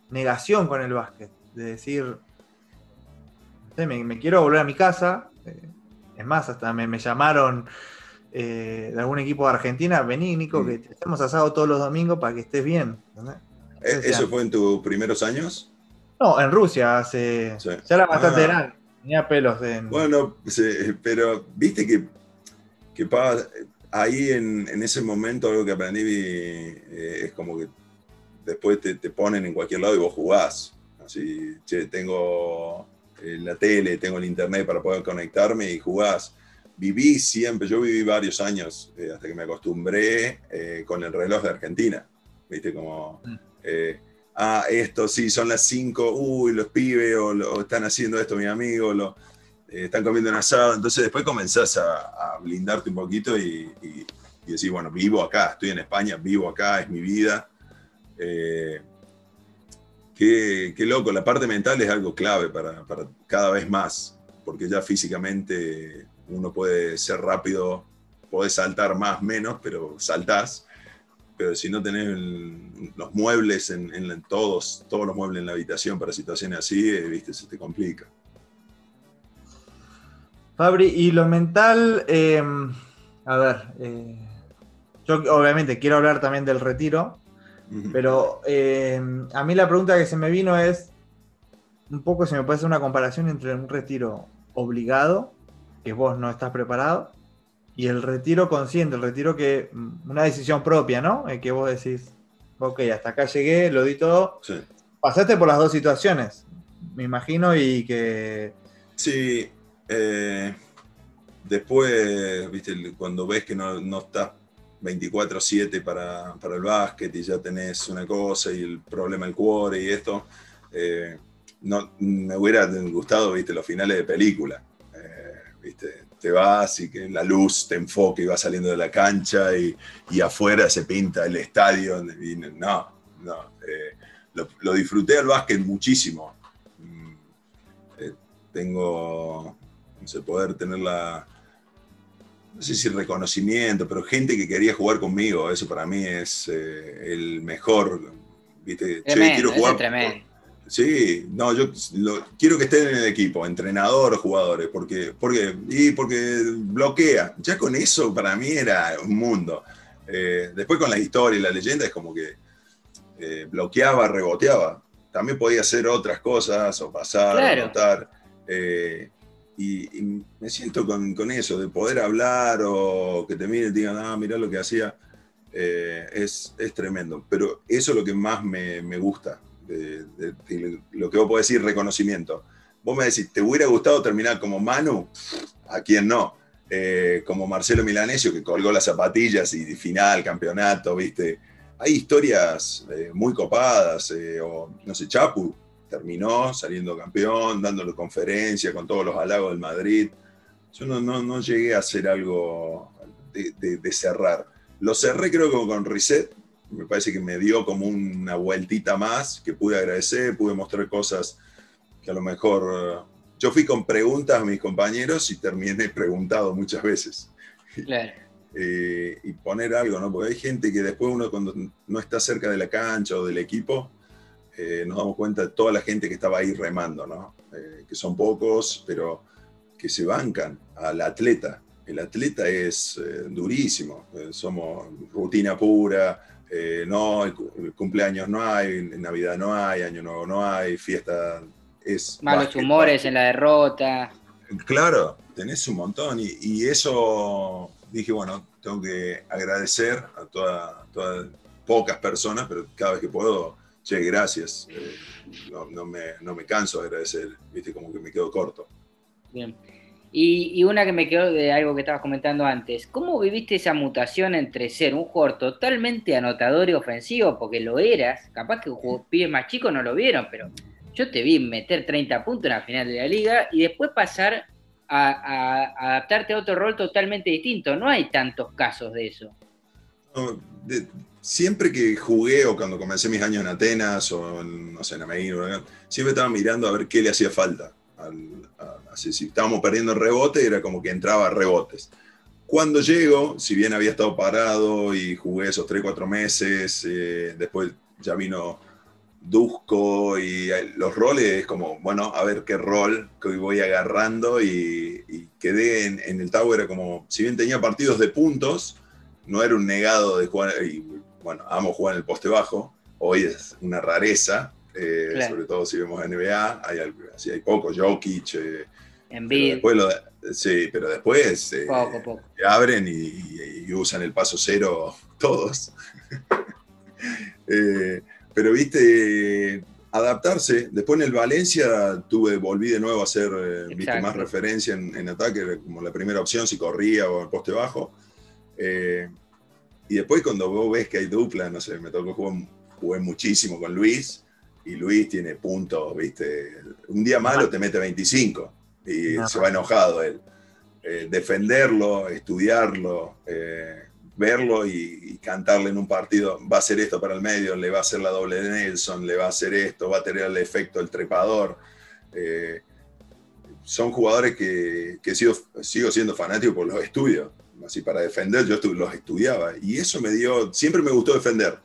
negación con el básquet, de decir. no sé, me, me quiero volver a mi casa. eh, es más, hasta me, me llamaron eh, de algún equipo de Argentina, vení Nico, Mm. que te hacemos asado todos los domingos para que estés bien. ¿E- ¿Eso fue en tus primeros años? No, en Rusia, hace, Sí. ya era bastante Ah. grande. Tenía pelos en. Bueno, sí, pero viste que, que pa- ahí en, en ese momento algo que aprendí eh, es como que después te, te ponen en cualquier lado y vos jugás. Así, che, tengo eh, la tele, tengo el internet para poder conectarme y jugás. Viví siempre, yo viví varios años eh, hasta que me acostumbré eh, con el reloj de Argentina. ¿Viste? Como, Mm. eh, ah, esto sí, son las 5, uy, los pibes, o, o están haciendo esto, mi amigo, lo, eh, están comiendo un asado. Entonces después comenzás a, a blindarte un poquito y, y, y decir, bueno, vivo acá, estoy en España, vivo acá, es mi vida. Qué, qué loco, la parte mental es algo clave para, para cada vez más, porque ya físicamente uno puede ser rápido, puede saltar más, menos, pero saltás. Pero si no tenés el- los muebles en, todos, todos los muebles en la habitación para situaciones así, eh, viste, se te complica. Fabri, y lo mental, eh, a ver, eh, yo obviamente quiero hablar también del retiro, pero eh, a mí la pregunta que se me vino es un poco si me puede hacer una comparación entre un retiro obligado, que vos no estás preparado, y el retiro consciente, el retiro que, mm, una decisión propia, ¿no? Eh, que vos decís, ok, hasta acá llegué, lo di todo, Sí. pasaste por las dos situaciones, me imagino, y que... Sí, eh, después, viste, el- cuando ves que no, no estás 24/7 para, para el básquet y ya tenés una cosa y el problema del cuore y esto, eh, no, me hubiera gustado, viste, los finales de película. Viste, te vas y que la luz te enfoca y vas saliendo de la cancha y, y afuera se pinta el estadio. y no, no. eh, lo, lo disfruté al básquet muchísimo. Mm, eh, tengo, no sé, poder tener la, no sé si reconocimiento, pero gente que quería jugar conmigo, eso para mí es eh, el mejor, ¿viste? Che, Tremendo, quiero jugar. es tremendo. Sí, no, yo lo- quiero que estén en el equipo, entrenador jugadores, porque, porque, y porque bloquea. Ya con eso para mí era un mundo. Eh, después con la historia y la leyenda es como que eh, bloqueaba, reboteaba. También podía hacer otras cosas o pasar, Claro. anotar. eh, y, y me siento con, con eso, de poder hablar o que te miren y te digan, ah, mirá lo que hacía. es, es tremendo. Pero eso es lo que más me, me gusta, de, de- de lo que vos podés decir, reconocimiento. Vos me decís, ¿te hubiera gustado terminar como Manu? ¿A quién no? Eh, como Marcelo Milanesio, que colgó las zapatillas y final, campeonato, ¿viste? Hay historias eh, muy copadas, eh, o no sé, Chapu terminó saliendo campeón, dándole conferencia con todos los halagos del Madrid. Yo no, no, no llegué a hacer algo de, de- cerrar. Lo cerré creo que con Reset, me parece que me dio como una vueltita más, que pude agradecer, pude mostrar cosas que a lo mejor... eh, yo fui con preguntas a mis compañeros y terminé preguntado muchas veces. Claro. *laughs* Eh, y poner algo, ¿no? Porque hay gente que después uno cuando no está cerca de la cancha o del equipo, eh, nos damos cuenta de toda la gente que estaba ahí remando, ¿no? Eh, que son pocos, pero que se bancan al atleta. El atleta es eh, durísimo, eh, somos rutina pura, eh, no, cumpleaños no hay, Navidad no hay, Año Nuevo no hay, fiesta es... Malos básquet, humores básquet. en la derrota. Claro, tenés un montón y, y eso dije, bueno, tengo que agradecer a toda- todas pocas personas, pero cada vez que puedo, che, gracias. Eh, no, no me, no me canso de agradecer, viste, como que me quedo corto. Bien. Y, una que me quedó de algo que estabas comentando antes. ¿Cómo viviste esa mutación entre ser un jugador totalmente anotador y ofensivo? Porque lo eras. Capaz que pibes más chicos no lo vieron, pero yo te vi meter 30 puntos en la final de la liga y después pasar a, adaptarte a otro rol totalmente distinto. No hay tantos casos de eso. Siempre que jugué o cuando comencé mis años en Atenas o en, no sé, en siempre estaba mirando a ver qué le hacía falta. Si estábamos perdiendo el rebote, era como que entraba a rebotes. Cuando llego, si bien había estado parado y jugué esos 3-4 meses, eh, después ya vino Dusko y eh, los roles, es como, bueno, a ver qué rol que voy agarrando y, quedé en, en el Tower, era como, si bien tenía partidos de puntos, no era un negado de jugar, y bueno, amo jugar en el poste bajo, hoy es una rareza, eh, Claro. sobre todo si vemos NBA, hay, así hay poco, Jokic, eh, sí, pero después eh, poco, poco. abren y, usan el paso cero *laughs* todos. *laughs* Eh, pero viste, adaptarse. Después en el Valencia tuve, volví de nuevo a hacer eh, viste, más referencia en, en ataque, como la primera opción, si corría o en poste bajo. Y después cuando vos ves que hay dupla, no sé, me tocó jugar, jugué muchísimo con Luis, y Luis tiene puntos, viste, un día malo te mete 25 y se va enojado él. Eh, defenderlo, estudiarlo, eh, verlo y, y cantarle en un partido, va a hacer esto para el medio, le va a hacer la doble de Nelson, le va a hacer esto, va a tener el efecto del trepador. Eh, son jugadores que, que sigo, sigo siendo fanático por los estudios. Así para defender, yo los estudiaba. Y eso me dio, siempre me gustó defender.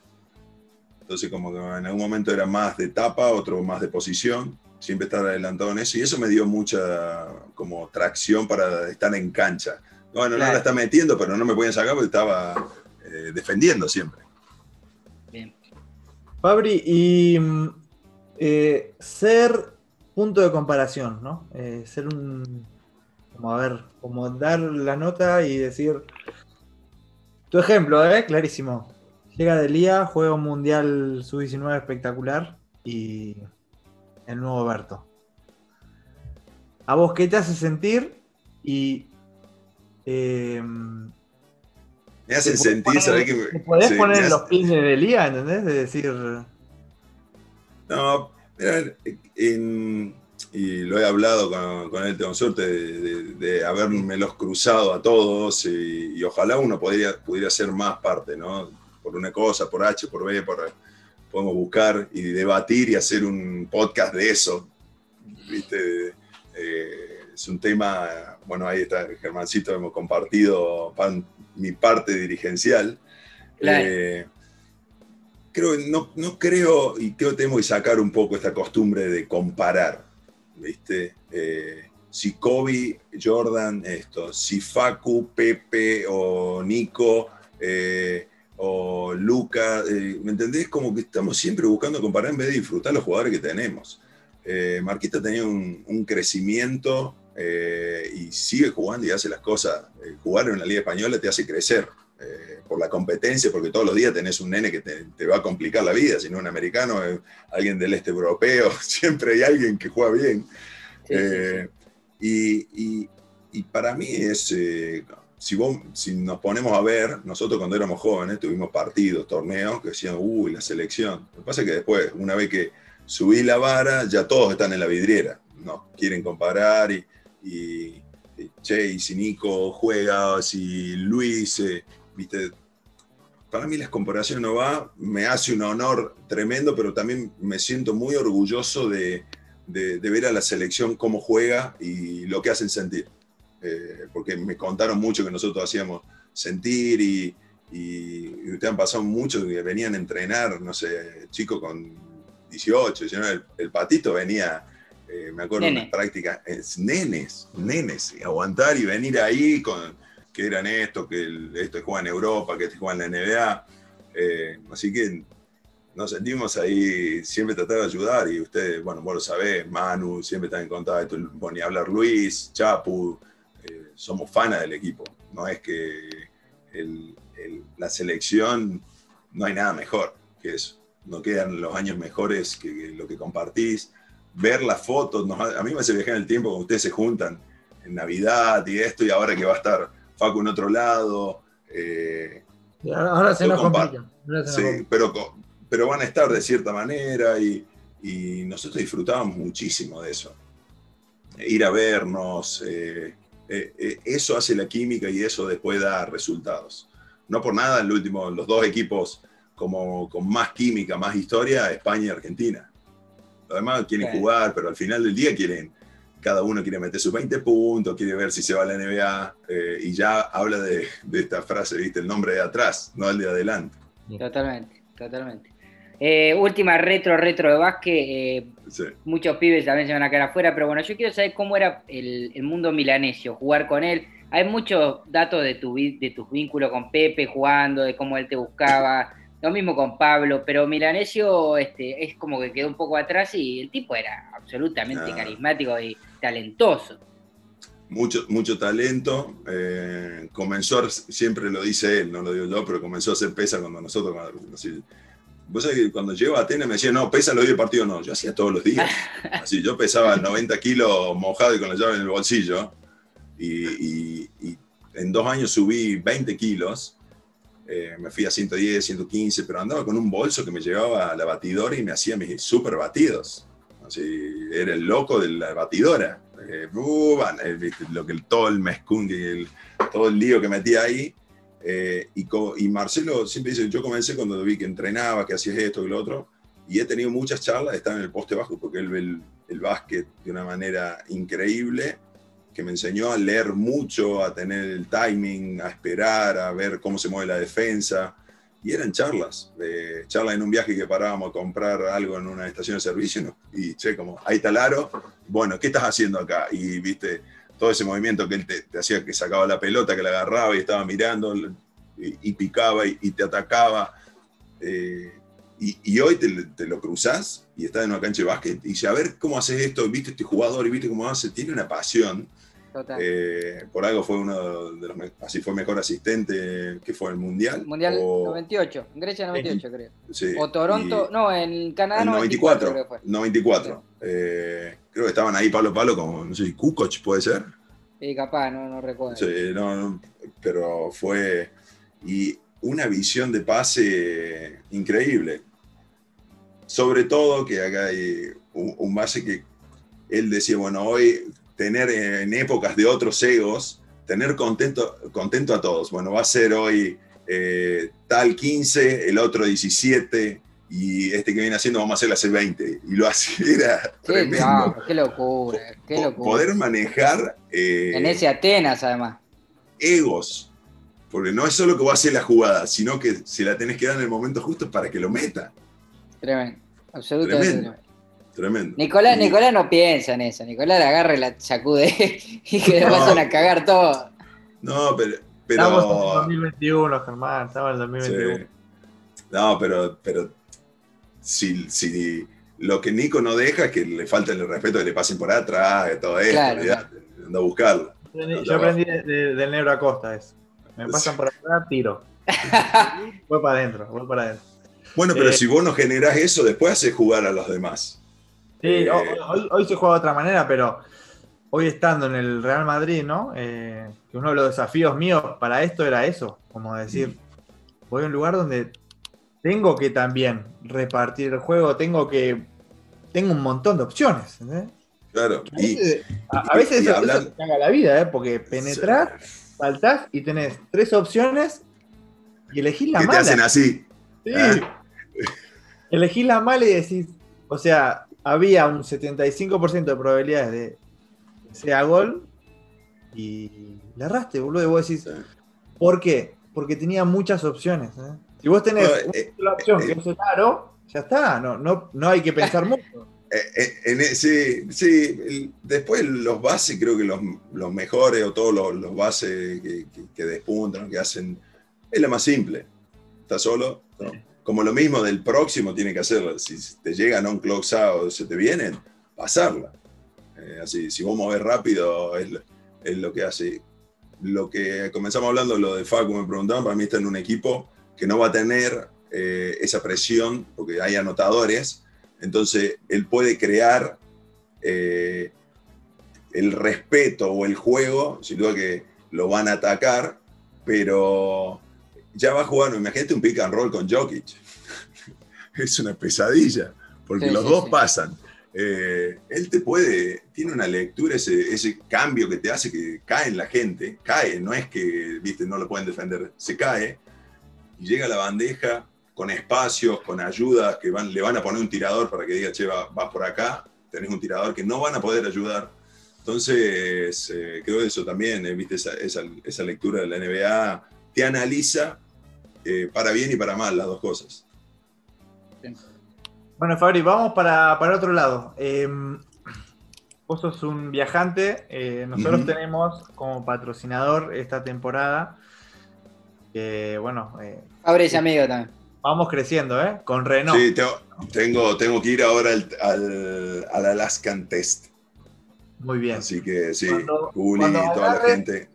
Entonces como que en algún momento era más de tapa, otro más de posición, siempre estar adelantado en eso. Y eso me dio mucha como tracción para estar en cancha. Bueno, no la está metiendo, pero no me podían sacar porque estaba eh, defendiendo siempre. Bien. Fabri, y mm, eh, ser punto de comparación, ¿no? Eh, ser un. Como a ver, como dar la nota y decir. Tu ejemplo, ¿eh? Clarísimo. Llega Delía, juega un mundial sub-19 espectacular y el nuevo Berto. ¿A vos qué te hace sentir? Y. eh, Me hacen Te sentir, podés ¿sabés poner- que te podés sí, poner hace- los pies de Delía, ¿entendés? De decir. No, mira, en- y lo he hablado con, con él, tengo suerte de, de, de habérmelos cruzado a todos y, y ojalá uno podría, pudiera ser más parte, ¿no? Por una cosa, por H, por B, por, podemos buscar y debatir y hacer un podcast de eso, ¿viste? Eh, es un tema, bueno, ahí está Germancito, hemos compartido pan- mi parte dirigencial. Claro. Eh, creo, no, no creo, y creo que tenemos que sacar un poco esta costumbre de comparar, ¿viste? Eh, si Kobe, Jordan, esto, si Facu, Pepe o Nico eh, o Luca, eh, ¿me entendés? Como que estamos siempre buscando comparar en vez de disfrutar los jugadores que tenemos. Eh, Marquita tenía un, un crecimiento eh, y sigue jugando y hace las cosas. Jugar en una liga española te hace crecer por la competencia, porque todos los días tenés un nene que te, te va a complicar la vida, si no un americano, alguien del este europeo, *laughs* siempre hay alguien que juega bien. Sí, sí, y, y- y para mí es, si, vos, si nos ponemos a ver, nosotros cuando éramos jóvenes tuvimos partidos, torneos que decían, uy, la selección. Lo que pasa es que después, una vez que subí la vara, ya todos están en la vidriera, ¿no? Quieren comparar y, che, y si Nico juega, si Luis, eh, viste, para mí las comparaciones no va, me hace un honor tremendo, pero también me siento muy orgulloso de- de ver a la selección cómo juega y lo que hacen sentir. Eh, porque me contaron mucho que nosotros hacíamos sentir y, y, y ustedes han pasado mucho que venían a entrenar, no sé, chicos con 18, 19, el, el patito venía, eh, me acuerdo, Nene. unas prácticas, es nenes, nenes, y aguantar y venir ahí con que eran esto, que el- esto juega en Europa, que este juega en la NBA. eh, así que nos sentimos ahí, siempre tratar de ayudar y ustedes, bueno, vos lo sabés, Manu, siempre está en contacto, bueno, ni hablar Luis, Chapu, eh, somos fanas del equipo, no es que el- el- la selección, no hay nada mejor que eso, no quedan los años mejores que, que lo que compartís, ver las fotos, nos a mí me hace viajar en el tiempo cuando ustedes se juntan en Navidad y esto, y ahora que va a estar Facu en otro lado, eh, ahora, se nos complica. Sí, complica. pero, pero van a estar de cierta manera y, y nosotros disfrutábamos muchísimo de eso. Ir a vernos, eh, eh, eh, eso hace la química y eso después da resultados. No por nada, el último, los dos equipos como, con más química, más historia, España y Argentina. Los demás quieren jugar, pero al final del día quieren, cada uno quiere meter sus 20 puntos, quiere ver si se va a la NBA, eh, y ya habla de, de esta frase, ¿viste? El nombre de atrás, no el de adelante. Totalmente, totalmente. Eh, última retro, retro de básquet. eh, Sí. muchos pibes también se van a quedar afuera, pero bueno, yo quiero saber cómo era el, el mundo milanesio, jugar con él. Hay muchos datos de, tu, de tus vínculos con Pepe jugando, de cómo él te buscaba, lo mismo con Pablo, pero Milanesio este, es como que quedó un poco atrás y el tipo era absolutamente Ah. carismático y talentoso. Mucho, mucho talento. eh, comenzó, siempre lo dice él, no lo digo yo, pero comenzó a hacer pesa cuando nosotros, cuando- Vos sabés que cuando llego a Atenas me decían, no, pesa los días de partido, no. Yo hacía todos los días. *laughs* Así, yo pesaba 90 kilos mojado y con la llave en el bolsillo. Y, y- y en dos años subí 20 kilos. Eh, me fui a 110, 115, pero andaba con un bolso que me llevaba a la batidora y me hacía mis super batidos. Así, era el loco de la batidora. Eh, uh, van, eh, viste, lo que, todo el mezcún, el- todo el lío que metía ahí. Eh, y, y Marcelo siempre dice, yo comencé cuando vi que entrenaba, que hacías esto y lo otro, y he tenido muchas charlas estar en el poste bajo, porque él ve el, el básquet de una manera increíble, que me enseñó a leer mucho, a tener el timing, a esperar, a ver cómo se mueve la defensa. Y eran charlas, eh, charlas en un viaje que parábamos a comprar algo en una estación de servicio, y che, como, ahí está bueno, ¿qué estás haciendo acá? Y viste, todo ese movimiento que él te, hacía que sacaba la pelota, que la agarraba y estaba mirando y, picaba y, te atacaba. Eh, y, hoy te, lo cruzás y estás en una cancha de básquet y dice, a ver cómo haces esto, viste este jugador y viste cómo hace, tiene una pasión. Total. Eh, por algo fue uno de los, así fue mejor asistente que fue el Mundial. Mundial O- 98, Grecia 98 creo. sí, O Toronto, y- no, en Canadá el 94, 94, creo que fue. 94. Eh, creo que estaban ahí palo a palo con, no sé, si Kukoc puede ser. Sí, capaz, no, no recuerdo. Sí, no, no, pero fue y una visión de pase increíble. Sobre todo que acá hay un, un base que él decía, bueno, hoy tener en épocas de otros egos, tener contento, contento a todos. Bueno, va a ser hoy eh, tal 15, el otro 17 y este que viene haciendo vamos a hacer hace 20. Y lo *laughs* hacía, era Qué, tremendo. no, qué locura, qué locura. Poder manejar eh, En ese Atenas, además. egos. Porque no es solo que va a hacer la jugada, sino que si la tenés que dar en el momento justo para que lo meta. Tremendo. Absolutamente Tremendo. Tremendo. Nicolás, Y- Nicolás no piensa en eso. Nicolás la agarra y la sacude *laughs* y que le No. pasan a cagar todo. No, pero. Estamos en el pero 2021, Germán, estamos en el 2021. sí. No, pero, pero si, si lo que Nico no deja es que le falta el respeto que le pasen por atrás, de todo esto, Claro, anda a buscarlo. Yo aprendí de- de- del negro Acosta eso. Me pasan por atrás, tiro. *laughs* voy para adentro, voy para adentro. Bueno, pero Eh. si vos no generás eso, después haces jugar a los demás. Sí, Eh. hoy, se juega de otra manera, pero hoy estando en el Real Madrid, ¿no? Eh, que uno de los desafíos míos para esto era eso, como decir, voy a un lugar donde tengo que también repartir el juego, tengo que... Tengo un montón de opciones. ¿entendés? Claro. A Y, veces, a- a y- veces y eso, te caga la vida, ¿eh? Porque penetrás, saltás y tenés tres opciones y elegís la que te mala. hacen así. Sí. Ah. Elegís la mala y decís, o sea, había un 75% de probabilidades de que sea gol y le erraste, boludo. Y vos decís. ¿por qué? Porque tenía muchas opciones. ¿eh? Si vos tenés Bueno, una eh, sola opción eh, que es el aro, ya está, no, no, no hay que pensar *laughs* mucho. En e- sí, sí, después los bases, creo que los, los mejores o todos los, los bases que, que- que despuntan, que hacen, es la más simple. Está solo, ¿no? Como lo mismo del próximo tiene que hacerlo. Si te llegan a un clock out se te vienen, pasarla. Eh, así, si vos movés rápido, es, es lo que hace. Lo que comenzamos hablando, lo de Facu, me preguntaban, para mí está en un equipo que no va a tener eh, esa presión, porque hay anotadores, entonces él puede crear eh, el respeto o el juego, sin duda que lo van a atacar, pero ya va a jugar, imagínate un pick and roll con Jokic. *laughs* es una pesadilla, porque Sí, los sí, dos sí. pasan. Eh, él te puede, tiene una lectura, ese, ese cambio que te hace que cae en la gente, cae, no es que, viste, no lo pueden defender, se cae y llega a la bandeja con espacios, con ayudas, que van, le van a poner un tirador para que diga, che, va- vas por acá, tenés un tirador que no van a poder ayudar. Entonces, eh, creo eso también, eh, viste, esa, esa- esa lectura de la NBA te analiza eh, para bien y para mal las dos cosas. Bueno, Fabri, vamos para, para otro lado. Eh, vos sos un viajante. eh, nosotros tenemos como patrocinador esta temporada. Bueno, eh, Abre ese amigo también. vamos creciendo, ¿eh? Con Renault. Sí, tengo, tengo, tengo que ir ahora al, al, al Alaskan Test. Muy bien. Así que sí, Cuando- Juli cuando y toda la gente.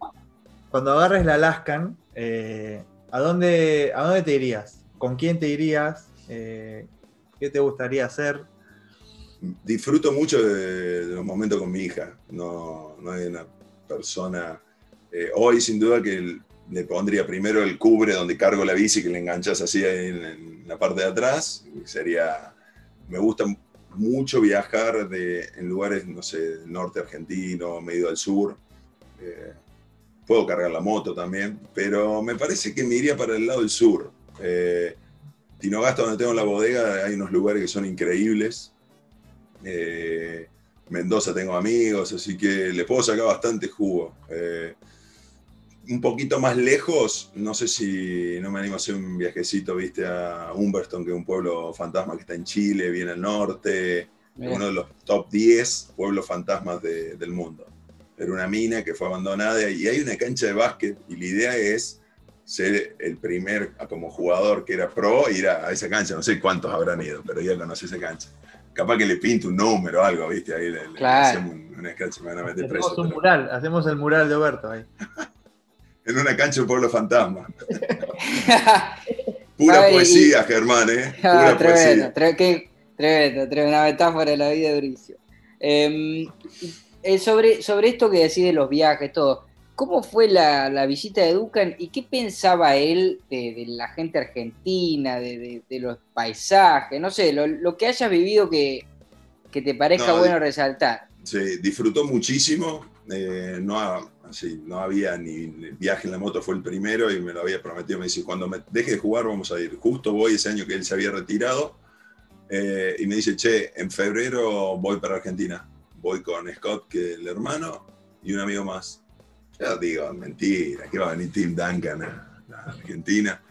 Cuando agarres la Alaskan, eh, ¿a, dónde, ¿a dónde te irías? ¿Con quién te irías? Eh, ¿Qué te gustaría hacer? Disfruto mucho de, los momentos con mi hija. No, no hay una persona. eh, hoy, sin duda, que le pondría primero el cubre donde cargo la bici, que le enganchas así en, en la parte de atrás. Sería. Me gusta mucho viajar en lugares, no sé, norte argentino, medio del sur. Puedo cargar la moto también, pero me parece que me iría para el lado del sur. Eh, Tinogasta, donde tengo la bodega, hay unos lugares que son increíbles. Eh, Mendoza tengo amigos, así que le puedo sacar bastante jugo. Eh, un poquito más lejos, no sé si no me animo a hacer un viajecito, viste, a Humberston, que es un pueblo fantasma que está en Chile, bien al norte, Mirá. uno de los top 10 pueblos fantasmas de- del mundo. Era una mina que fue abandonada y hay una cancha de básquet y la idea es ser el primer, como jugador que era pro, ir a, a esa cancha. No sé cuántos habrán ido, pero ya conoce esa cancha. Capaz que le pinto un número o algo, ¿viste? Ahí le, Claro. hacemos un, un sketch, me van a meter preso. Hacemos un pero- mural, hacemos el mural de Oberto ahí. *laughs* En una cancha de pueblo fantasma. *laughs* Pura poesía, Germán, ¿eh? Ah, Pura tremendo, poesía. tre- qué- tremendo, tremendo, una metáfora de la vida de Bricio. Eh, eh, sobre, sobre esto que decís de los viajes, todo, ¿cómo fue la, la visita de Ducan y qué pensaba él de, de la gente argentina, de, de- de los paisajes, no sé, lo, lo que hayas vivido que, que te parezca No, bueno resaltar? Sí, disfrutó muchísimo. eh, no, así, no había ni ni viaje en la moto, fue el primero y me lo había prometido. Me dice, cuando me deje de jugar vamos a ir. Justo voy ese año que él se había retirado eh, y me dice, che, en febrero voy para Argentina. Voy con Scott, que es el hermano, y un amigo más. Yo digo, mentira, que va a venir Tim Duncan a, a Argentina.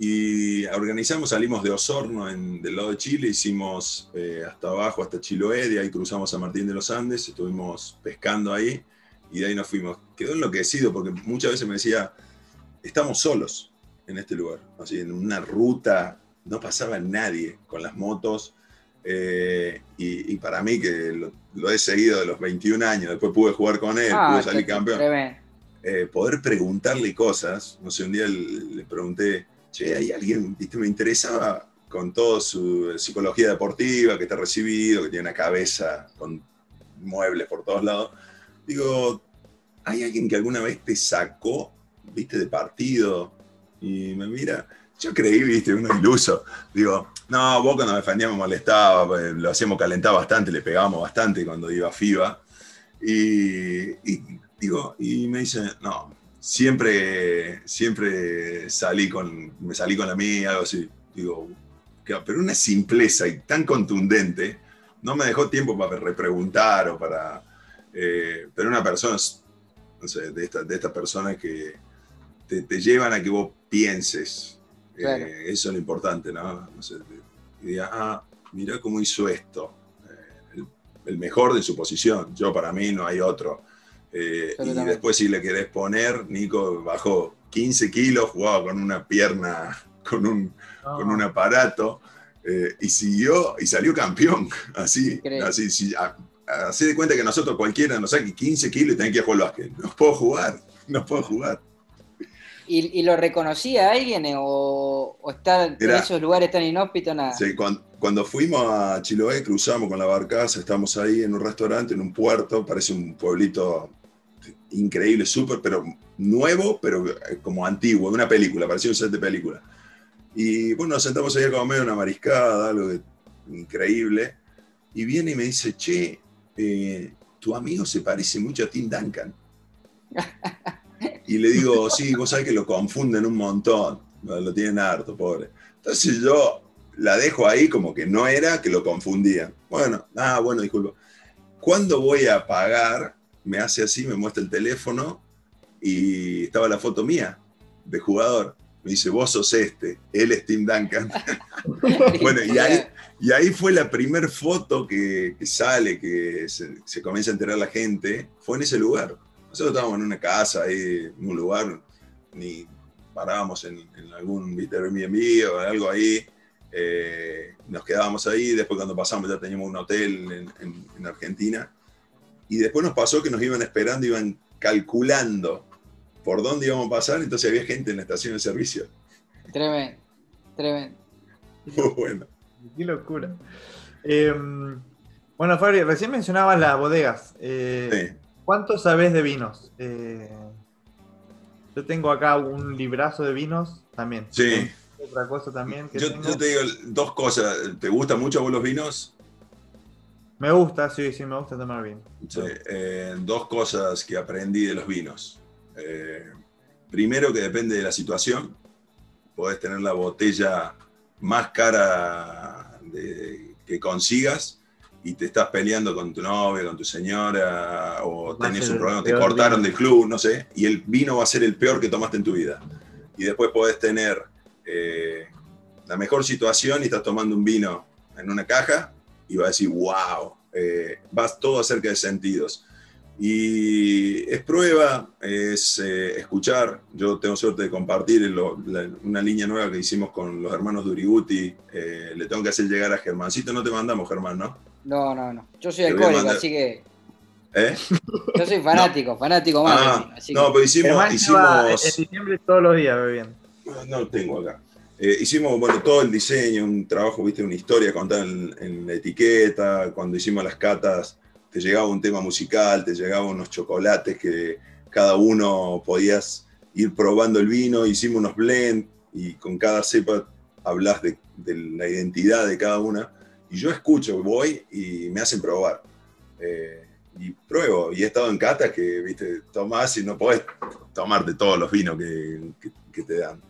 Y organizamos, salimos de Osorno, en- del lado de Chile, hicimos eh, hasta abajo, hasta Chiloé, de ahí cruzamos a Martín de los Andes, estuvimos pescando ahí y de ahí nos fuimos. Quedó enloquecido porque muchas veces me decía, estamos solos en este lugar, así en una ruta, no pasaba nadie con las motos. Eh, y, y para mí, que lo, lo he seguido de los 21 años, después pude jugar con él, Ah, pude salir campeón eh, poder preguntarle cosas. No sé, un día le, le pregunté, che, ¿hay alguien, viste, me interesaba con toda su psicología deportiva, que está recibido, que tiene una cabeza con muebles por todos lados? Digo, ¿hay alguien que alguna vez te sacó, viste, de partido? Y me mira, yo creí, viste, uno iluso. Digo, no, vos cuando me defendía me molestaba, eh, lo hacíamos calentar bastante, le pegábamos bastante cuando iba a FIBA. Y, digo, y me dice, no, siempre, siempre salí con, me salí con la mía, algo así. Digo, pero una simpleza y tan contundente, no me dejó tiempo para repreguntar o para... eh, pero una persona, no sé, de estas de estas personas que te, te llevan a que vos pienses. Eh, Claro. eso es lo importante, ¿no? No sé, y diga, ah, mirá cómo hizo esto. Eh, el, el mejor de su posición. Yo, para mí, no hay otro. Eh, y después, si le querés poner, Nico bajó 15 kilos, jugaba con una pierna, *laughs* con un, con un aparato, eh, y siguió y salió campeón. *laughs* Así, así, si, a- así de cuenta que nosotros cualquiera nos saque 15 kilos y tenés que jugar al básquet. No puedo jugar, no puedo jugar. ¿Y, y lo reconocía alguien eh, o, o estar en esos lugares tan inhóspitos? Nada. Sí, cuan- cuando, fuimos a Chiloé, cruzamos con la barcaza, estamos ahí en un restaurante, en un puerto, parece un pueblito increíble, súper, pero nuevo, pero eh, como antiguo, de una película, parecía un set de película. Y bueno, nos sentamos ahí a comer una mariscada, algo de- increíble, y viene y me dice, che, eh, tu amigo se parece mucho a Tim Duncan. *laughs* Y le digo, sí, vos sabés que lo confunden un montón, lo tienen harto, pobre. Entonces yo la dejo ahí como que no era, que lo confundía. Bueno, ah, bueno, disculpa. Cuando voy a pagar, me hace así, me muestra el teléfono y estaba la foto mía de jugador. Me dice, vos sos este, él es Tim Duncan. *laughs* Bueno, y ahí, y ahí fue la primera foto que, que sale, que se, se comienza a enterar la gente, fue en ese lugar. Nosotros estábamos en una casa, ahí, en un lugar, ni parábamos en, en algún ¿viste, Airbnb o algo ahí, eh, nos quedábamos ahí, después cuando pasamos ya teníamos un hotel en, en- en Argentina, y después nos pasó que nos iban esperando, iban calculando por dónde íbamos a pasar, entonces había gente en la estación de servicio. Tremendo, tremendo. *laughs* Muy bueno. Qué locura. Eh, bueno, Fabri, recién mencionabas las bodegas. Eh, Sí. ¿Cuánto sabés de vinos? Eh, yo tengo acá un librazo de vinos también. Sí. Otra cosa también que Yo, tengo. yo te digo dos cosas. ¿Te gustan mucho vos los vinos? Me gusta, sí, sí, me gusta tomar vino. Sí, eh, dos cosas que aprendí de los vinos. Eh, primero que depende de la situación. Podés tener la botella más cara de- que consigas y te estás peleando con tu novia, con tu señora, o tenés un problema, te cortaron vino. del club, no sé, y el vino va a ser el peor que tomaste en tu vida. Y después podés tener eh, la mejor situación y estás tomando un vino en una caja y vas a decir, wow, eh, vas todo acerca de sentidos. Y es prueba, es eh, escuchar. Yo tengo suerte de compartir lo- la- una línea nueva que hicimos con los hermanos Duriguti. Le tengo que hacer llegar a Germancito. No te mandamos, Germán, ¿no? No, no, no. Yo soy alcohólico, mandar- así que. ¿Eh? *laughs* Yo soy fanático, fanático más. Ah, así no, que- pero hicimos. Lleva hicimos en diciembre todos los días bebiendo. No, no lo tengo acá. Eh, hicimos bueno, todo el diseño, un trabajo, viste, una historia contada en, en la etiqueta. Cuando hicimos las catas, te llegaba un tema musical, te llegaban unos chocolates que cada uno podías ir probando el vino. Hicimos unos blend y con cada cepa hablas de, de la identidad de cada una. Y yo escucho, voy y me hacen probar. Eh, y pruebo. Y he estado en catas que, viste, tomás y no podés tomarte todos los vinos que, te dan.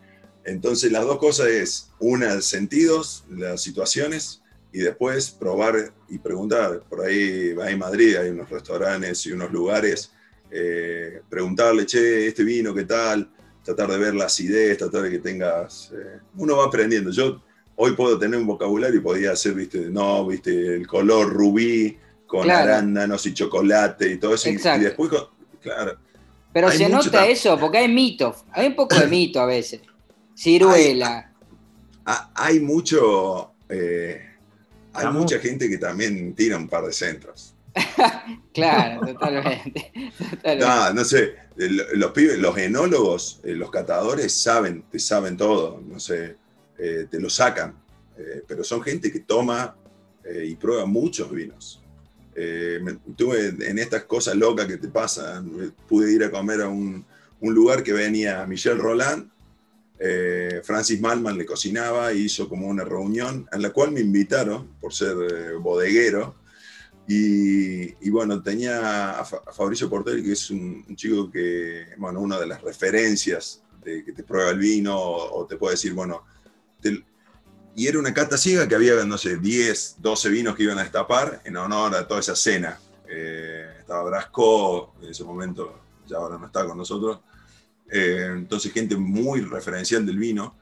Entonces las dos cosas es, una, sentidos, las situaciones, y después probar y preguntar. Por ahí, ahí en Madrid hay unos restaurantes y unos lugares, eh, preguntarle, che, este vino, ¿qué tal? Tratar de ver la acidez, tratar de que tengas... eh, uno va aprendiendo. Yo hoy puedo tener un vocabulario y podía hacer, viste, no, viste, el color rubí con Claro. arándanos y chocolate y todo eso. y- después, claro, Pero se nota eso, porque hay mitos. Hay un poco de mito a veces. Ciruela. Hay mucho. eh, hay Vamos. mucha gente que también tira un par de centros. *laughs* Claro, totalmente. totalmente. No, no sé. Los pibes, los enólogos, eh, los catadores saben, te saben todo. No sé, eh, te lo sacan. Eh, pero son gente que toma eh, y prueba muchos vinos. Eh, me- tuve en estas cosas locas que te pasan. eh, Pude ir a comer a un, un lugar que venía Michel Roland. eh, Francis Malman le cocinaba y hizo como una reunión en la cual me invitaron por ser bodeguero. Y, y bueno, tenía a, Fa- a Fabricio Portel, que es un, un chico que, bueno, una de las referencias de que te prueba el vino o, o te puede decir, bueno, y era una cata ciega que había, no sé, 10, 12 vinos que iban a destapar en honor a toda esa cena. Eh, estaba Brasco, en ese momento ya ahora no está con nosotros. Eh, entonces, gente muy referencial del vino.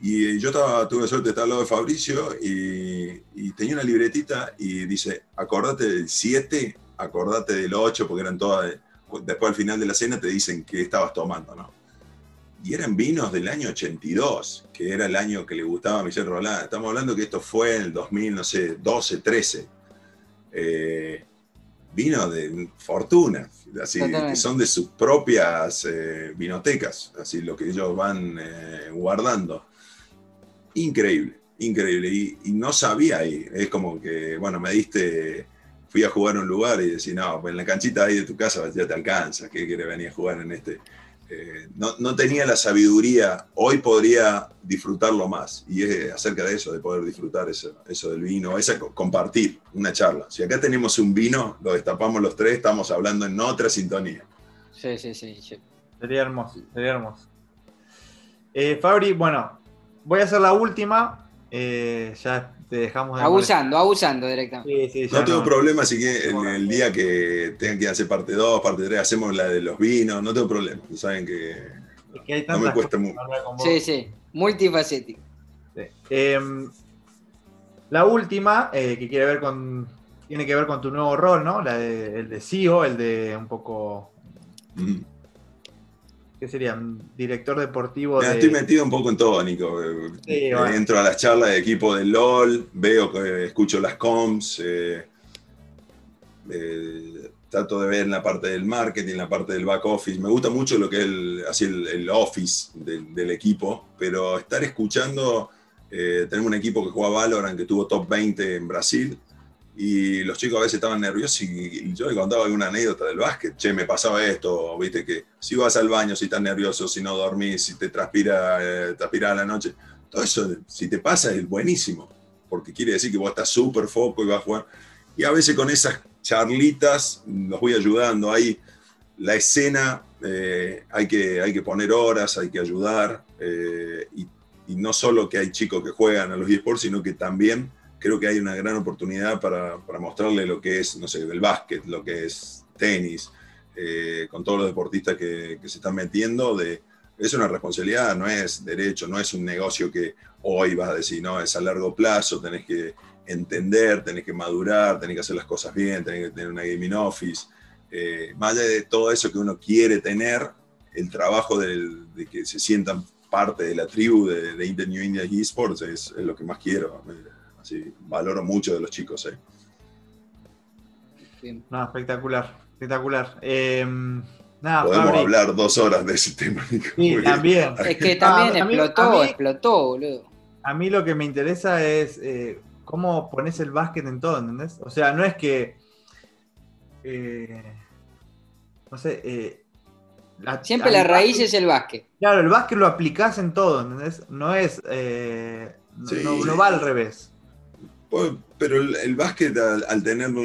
Y yo estaba, tuve suerte de estar al lado de Fabricio y, y tenía una libretita y dice, acordate del 7, acordate del 8, porque eran todas, después al final de la cena te dicen qué estabas tomando, ¿no? Y eran vinos del año 82, que era el año que le gustaba a Michel Roland. Estamos hablando que esto fue en el 2000, no sé, 12, 13. Eh, vino de fortuna, así, que son de sus propias eh, vinotecas, así lo que ellos van eh, guardando. Increíble, increíble. Y, y no sabía ahí, es como que, bueno, me diste, fui a jugar a un lugar y decís, no, pues en la canchita ahí de tu casa ya te alcanza, ¿qué quieres venir a jugar en este? Eh, no, no tenía la sabiduría, hoy podría disfrutarlo más. Y es acerca de eso, de poder disfrutar eso, eso del vino, esa co- compartir una charla. Si acá tenemos un vino, lo destapamos los tres, estamos hablando en otra sintonía. Sí, sí, sí. sí. Sería hermoso, sería hermoso. Eh, Fabri, bueno, voy a hacer la última. eh, ya te dejamos de Abusando, abusando directamente. Sí, sí, ya No tengo problema, así que en el día que tengan que hacer parte 2, parte 3, hacemos la de los vinos, no tengo problema. Saben que Es que hay no me cuesta mucho. Sí, sí. Multifacético. Sí. Em, la última, eh, que quiere ver con, tiene que ver con tu nuevo rol, ¿no? La de- el de CEO, el de un poco, Mm. ¿Qué sería? Director deportivo Mira, de... Estoy metido un poco en todo, Nico. Sí, eh, bueno. Entro a las charlas de equipo del LOL, veo que escucho las comms, eh, eh, trato de ver en la parte del marketing, la parte del back office. Me gusta mucho lo que es el, así el, el office del, del equipo, pero estar escuchando Eh, tenemos un equipo que juega Valorant, que tuvo top 20 en Brasil, y los chicos a veces estaban nerviosos y, yo le contaba alguna anécdota del básquet. Che, me pasaba esto, viste, que si vas al baño, si estás nervioso, si no dormís, si te transpira, eh, transpira la noche, todo eso, si te pasa, es buenísimo, porque quiere decir que vos estás súper foco y vas a jugar. Y a veces con esas charlitas los voy ayudando. Ahí la escena eh, hay, que, hay que poner horas, hay que ayudar. Eh, y, y no solo que hay chicos que juegan a los eSports, sino que también creo que hay una gran oportunidad para, para, mostrarle lo que es, no sé, el básquet, lo que es tenis, eh, con todos los deportistas que, que, se están metiendo. De, es una responsabilidad, no es derecho, no es un negocio que hoy vas a decir, no, es a largo plazo, tenés que entender, tenés que madurar, tenés que hacer las cosas bien, tenés que tener una gaming office. Eh, más allá de todo eso que uno quiere tener, el trabajo del, de que se sientan parte de la tribu de, de Inter New India Esports es, es lo que más quiero. Sí, valoro mucho de los chicos. Eh. No, espectacular, espectacular. Eh, nada, Podemos Fabri. hablar dos horas de ese tema. Sí, también. *laughs* Es que también Ah, a mí- explotó, a mí- explotó, boludo. A mí lo que me interesa es eh, cómo pones el básquet en todo, ¿entendés? O sea, no es que. eh, no sé. eh, la- Siempre la raíz básquet- es el básquet. Claro, el básquet lo aplicás en todo, ¿entendés? No es. eh, Sí. no, no va al revés. Pues, Pero el, básquet, al, al tenerlo,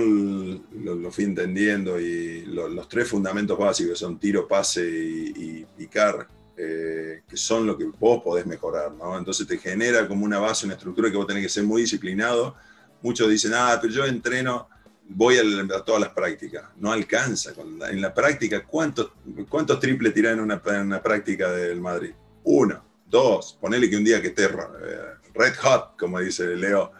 lo, fui entendiendo, y lo- los tres fundamentos básicos son tiro, pase y, y picar, eh, que son lo que vos podés mejorar, ¿no? Entonces te genera como una base, una estructura que vos tenés que ser muy disciplinado. Muchos dicen, ah, pero yo entreno, voy a, todas las prácticas. No alcanza. En la práctica, ¿cuántos, triples una, en una práctica del Madrid? Uno, dos, ponele que un día que esté eh, red hot, como dice Leo,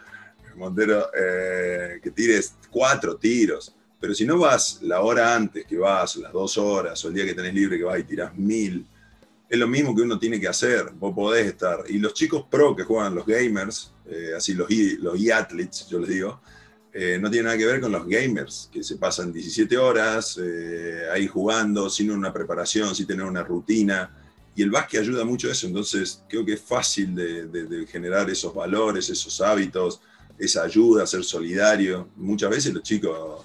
Montero, eh, que tires cuatro tiros. Pero si no vas la hora antes que vas, las dos horas, o el día que tenés libre que vas y tirás mil, es lo mismo que uno tiene que hacer. Vos podés estar. Y los chicos pro que juegan, los gamers, eh, así los, e- los e-athletes, yo les digo, eh, no tiene nada que ver con los gamers, que se pasan 17 horas eh, ahí jugando, sin una preparación, sin tener una rutina. Y el básquet ayuda mucho a eso. Entonces, creo que es fácil de, de- de generar esos valores, esos hábitos esa ayuda, ser solidario. Muchas veces los chicos,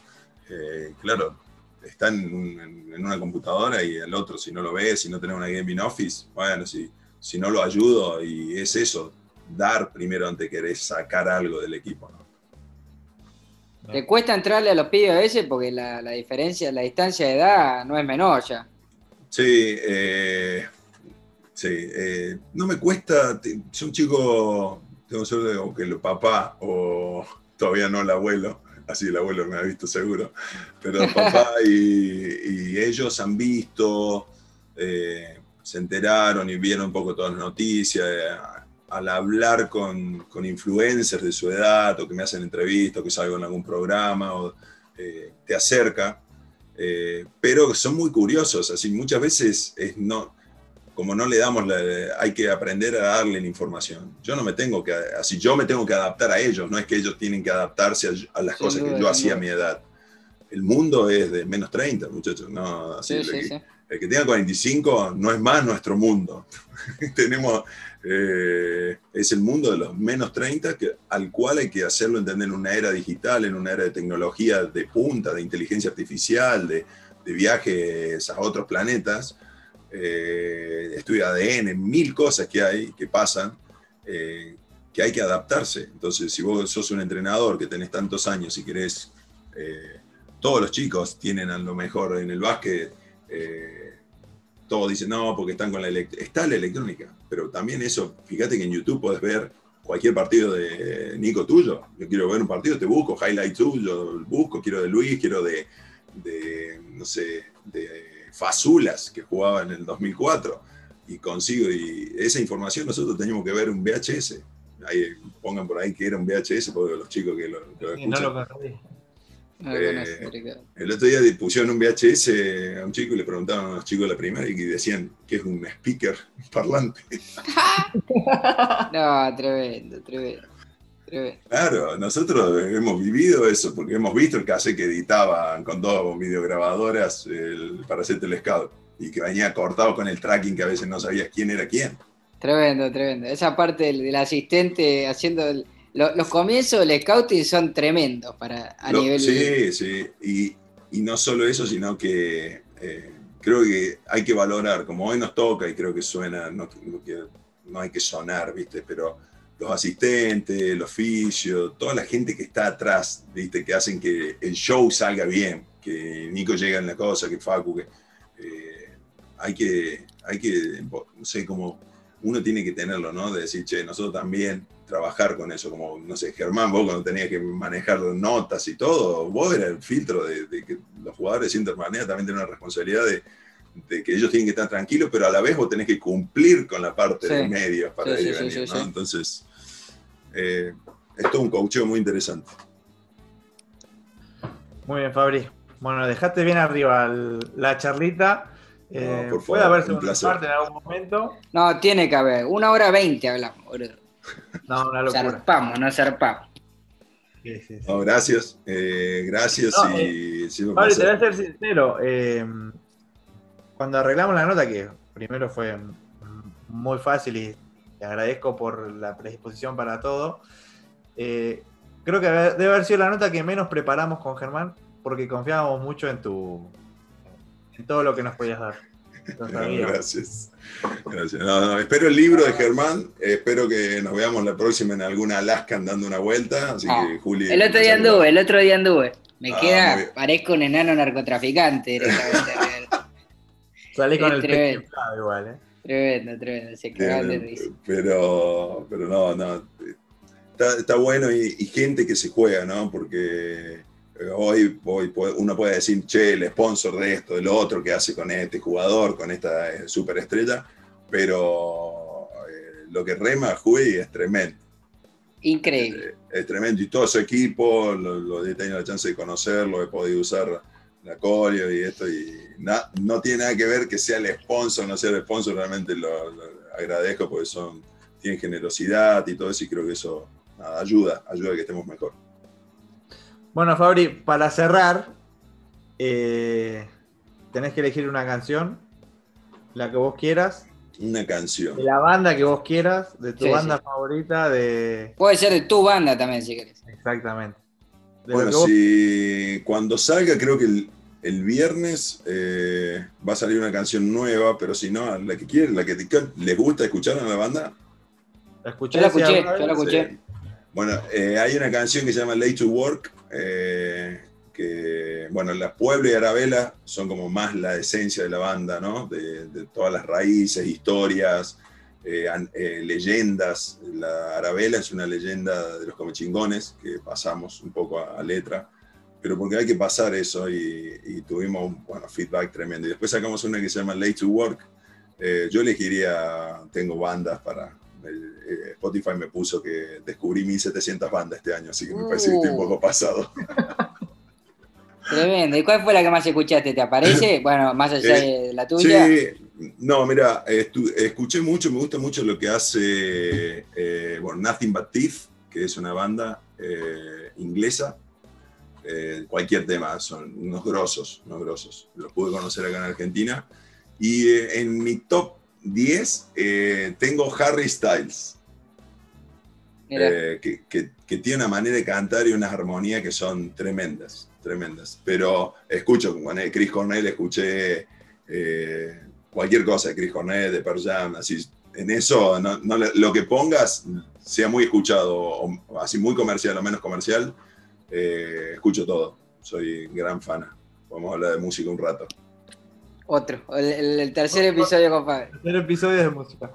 eh, claro, están en, una computadora y el otro, si no lo ves, si no tenés una gaming office, bueno, si, si no lo ayudo, y es eso, dar primero antes de querer sacar algo del equipo. ¿no? Te cuesta entrarle a los pibes a veces porque la, la diferencia, la distancia de edad no es menor ya. Sí, eh, sí eh, no me cuesta, soy un chico, tengo suerte de o que el papá o todavía no el abuelo, así el abuelo me ha visto seguro, pero el papá *laughs* y, y ellos han visto, eh, se enteraron y vieron un poco todas las noticias. eh, al hablar con, con influencers de su edad o que me hacen entrevistas o que salgo en algún programa o eh, te acerca, pero son muy curiosos, así muchas veces es no, como no le damos, la, hay que aprender a darle la información. Yo no me tengo que, así yo me tengo que adaptar a ellos, no es que ellos tienen que adaptarse a, a las cosas que yo hacía a mi edad. El mundo es de menos 30, muchachos, no, así, Sí, el, sí, que, sí. el que tenga 45 no es más nuestro mundo. *laughs* Tenemos, eh, es el mundo de los menos 30 que, al cual hay que hacerlo entender en una era digital, en una era de tecnología de punta, de inteligencia artificial, de, de viajes a otros planetas, eh, estudio ADN, mil cosas que hay, que pasan, eh, que hay que adaptarse. Entonces, si vos sos un entrenador que tenés tantos años y querés, eh, todos los chicos tienen a lo mejor en el básquet, eh, todos dicen, no, porque están con la electrónica. Está la electrónica, pero también eso, fíjate que en YouTube podés ver cualquier partido de Nico tuyo. Yo quiero ver un partido, te busco, highlight tuyo, busco, quiero de Luis, quiero de, de no sé, de Fasulas, que jugaba en el 2004, y consigo, y esa información nosotros teníamos que ver un VHS. Ahí, pongan por ahí que era un VHS, porque los chicos que lo, que lo escuchan. No lo Eh, conozco, Ricardo. El otro día pusieron un VHS a un chico y le preguntaban a los chicos de la primaria y decían que es un speaker parlante. *laughs* No, tremendo, tremendo. Tremendo. Claro, nosotros hemos vivido eso porque hemos visto el cassette que editaban con dos videograbadoras el, para hacer el scout y que venía cortado con el tracking que a veces no sabías quién era quién. Tremendo, tremendo. Esa parte del, del asistente haciendo el- lo- los comienzos del scouting son tremendos para a Lo- nivel. Sí, sí. Y, y no solo eso, sino que eh, creo que hay que valorar, como hoy nos toca y creo que suena, no, no no hay que sonar, ¿viste? Pero los asistentes, el oficio, toda la gente que está atrás, ¿viste? Que hacen que el show salga bien, que Nico llega en la cosa, que Facu, que eh, hay que, hay que, no sé, como uno tiene que tenerlo, ¿no? De decir, che, nosotros también trabajar con eso, como, no sé, Germán, vos cuando tenías que manejar notas y todo, vos eras el filtro de, de que los jugadores de también tienen una responsabilidad de, de que ellos tienen que estar tranquilos, pero a la vez vos tenés que cumplir con la parte Sí. de medios para Sí, ir y sí, sí, venir, sí, ¿no? sí. Entonces, eh, es todo un coacheo muy interesante. Muy bien, Fabri. Bueno, dejaste bien arriba el- la charlita. Eh, por puede favor, haber un segunda placer. parte en algún momento. No, tiene que haber. Una hora veinte hablamos, boludo. No, una locura. Zarpamos, no zarpamos. Sí, sí, sí. No, gracias, eh, gracias No, y Fabri, te voy a ser sincero. eh, cuando arreglamos la nota, que primero fue muy fácil y te agradezco por la predisposición para todo, eh, creo que debe haber sido la nota que menos preparamos con Germán porque confiábamos mucho en tu en todo lo que nos podías dar. *laughs* No, gracias. Gracias. No, no, espero el libro de Germán. espero que nos veamos la próxima en alguna Alaska dando una vuelta. Así Ah, que, Juli. El otro día anduve, el otro día anduve. Me Ah, queda, parezco un enano narcotraficante directamente. *laughs* Salí con el tremendo. pecho inflado igual, ¿eh? tremendo, tremendo. Se de risa. Pero, pero no, no. Está, está bueno y, y gente que se juega, ¿no? Porque eh, hoy, hoy uno puede decir, che, el sponsor de esto, del otro, que hace con este jugador, con esta eh, superestrella, pero eh, lo que rema Juli es tremendo. Increíble. Es tremendo. Y todo su equipo, lo, lo he tenido la chance de conocerlo, he podido usar la coreo y esto, y na- no tiene nada que ver que sea el sponsor o no sea el sponsor, realmente lo, lo agradezco porque son, tienen generosidad y todo eso, y creo que eso nada, ayuda, ayuda a que estemos mejor. Bueno, Fabri, para cerrar, eh, tenés que elegir una canción, la que vos quieras, Una canción. de la banda que vos quieras, de tu Sí, banda sí. favorita, de. Puede ser de tu banda también, si querés. Exactamente. De Bueno, vos- si cuando salga, creo que el, el viernes eh, va a salir una canción nueva, pero si no, la que quieren, la que te- les gusta escuchar a la banda, ¿La escuché? Yo la escuché, yo la escuché. Sí. Bueno, eh, hay una canción que se llama Late to Work, eh, que, bueno, las Pueblo y Arabella son como más la esencia de la banda, ¿no? De, de todas las raíces, historias, eh, eh, leyendas. La Arabella es una leyenda de los comechingones, que pasamos un poco a, a letra, pero porque hay que pasar eso y, y tuvimos un bueno, feedback tremendo. Y después sacamos una que se llama Late to Work. Eh, yo elegiría, tengo bandas para, el- eh, Spotify me puso que descubrí 1700 bandas este año, así que me parece que estoy un Uh. poco pasado. Tremendo. ¿Y cuál fue la que más escuchaste? ¿Te aparece? *laughs* Bueno, más allá Eh, de la tuya. Sí, no, mira, estu- escuché mucho, me gusta mucho lo que hace eh, bueno, Nothing But Thief, que es una banda eh, inglesa. Eh, cualquier tema, son unos grosos, unos grosos. Los pude conocer acá en Argentina. Y eh, en mi top 10 eh, tengo Harry Styles. Eh, que, que- que tiene una manera de cantar y unas armonías que son tremendas, tremendas. Pero escucho, con Chris Cornell escuché eh, cualquier cosa de Chris Cornell, de Pearl Jam, así, en eso, no- no lo que pongas, sea muy escuchado, o así muy comercial o menos comercial, eh, escucho todo. Soy gran fan. Vamos a hablar de música un rato. Otro. El, el- el tercer episodio con Fabio. Tercer episodio de música.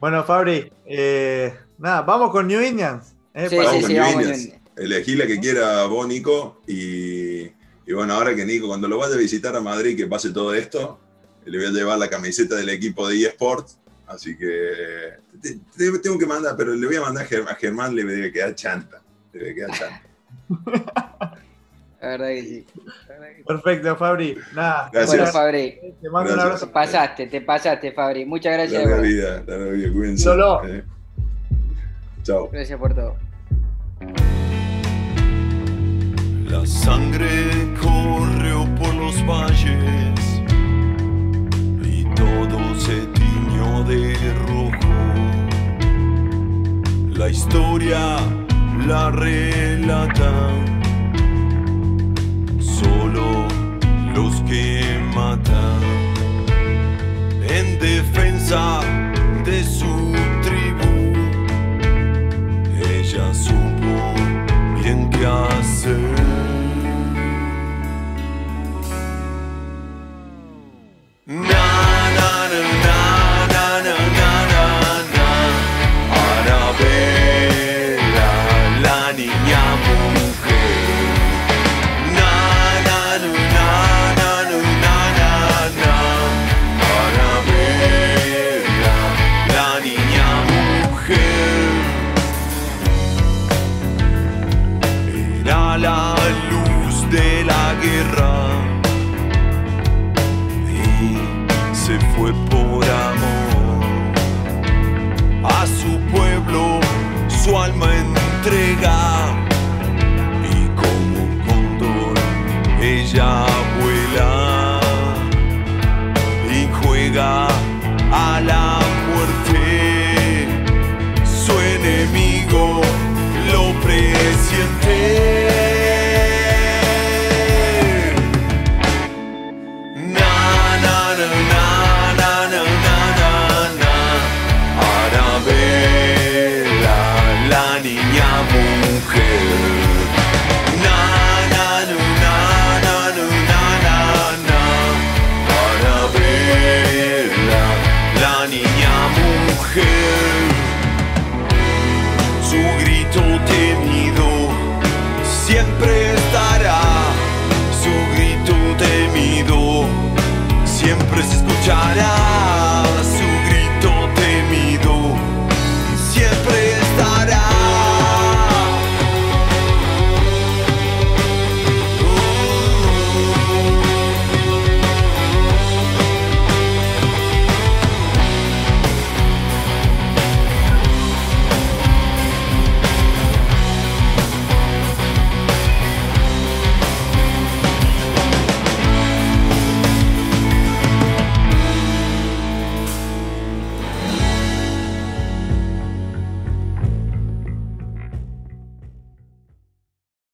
Bueno, Fabri, eh, nada, vamos con New Indians. ¿eh? Sí, Para- sí, New vamos Indians. Elegí la que quiera vos, Nico. Y, y bueno, ahora que Nico, cuando lo vaya a visitar a Madrid, que pase todo esto, le voy a llevar la camiseta del equipo de eSports. Así que te- te- tengo que mandar, pero le voy a mandar a Ger- a Germán, le debe quedar chanta. Le debe quedar chanta. La verdad que sí. Perfecto, Fabri. Nada. Gracias. Bueno, Fabri. Te mando gracias. un abrazo. Pasaste, te pasaste, Fabri. Muchas gracias. Larga vida, larga vida. Solo. Eh, chao. Gracias por todo. La sangre corrió por los valles y todo se tiñó de rojo. La historia la relatan solo los que matan en defensa de su tribu. Ella supo bien que hacer.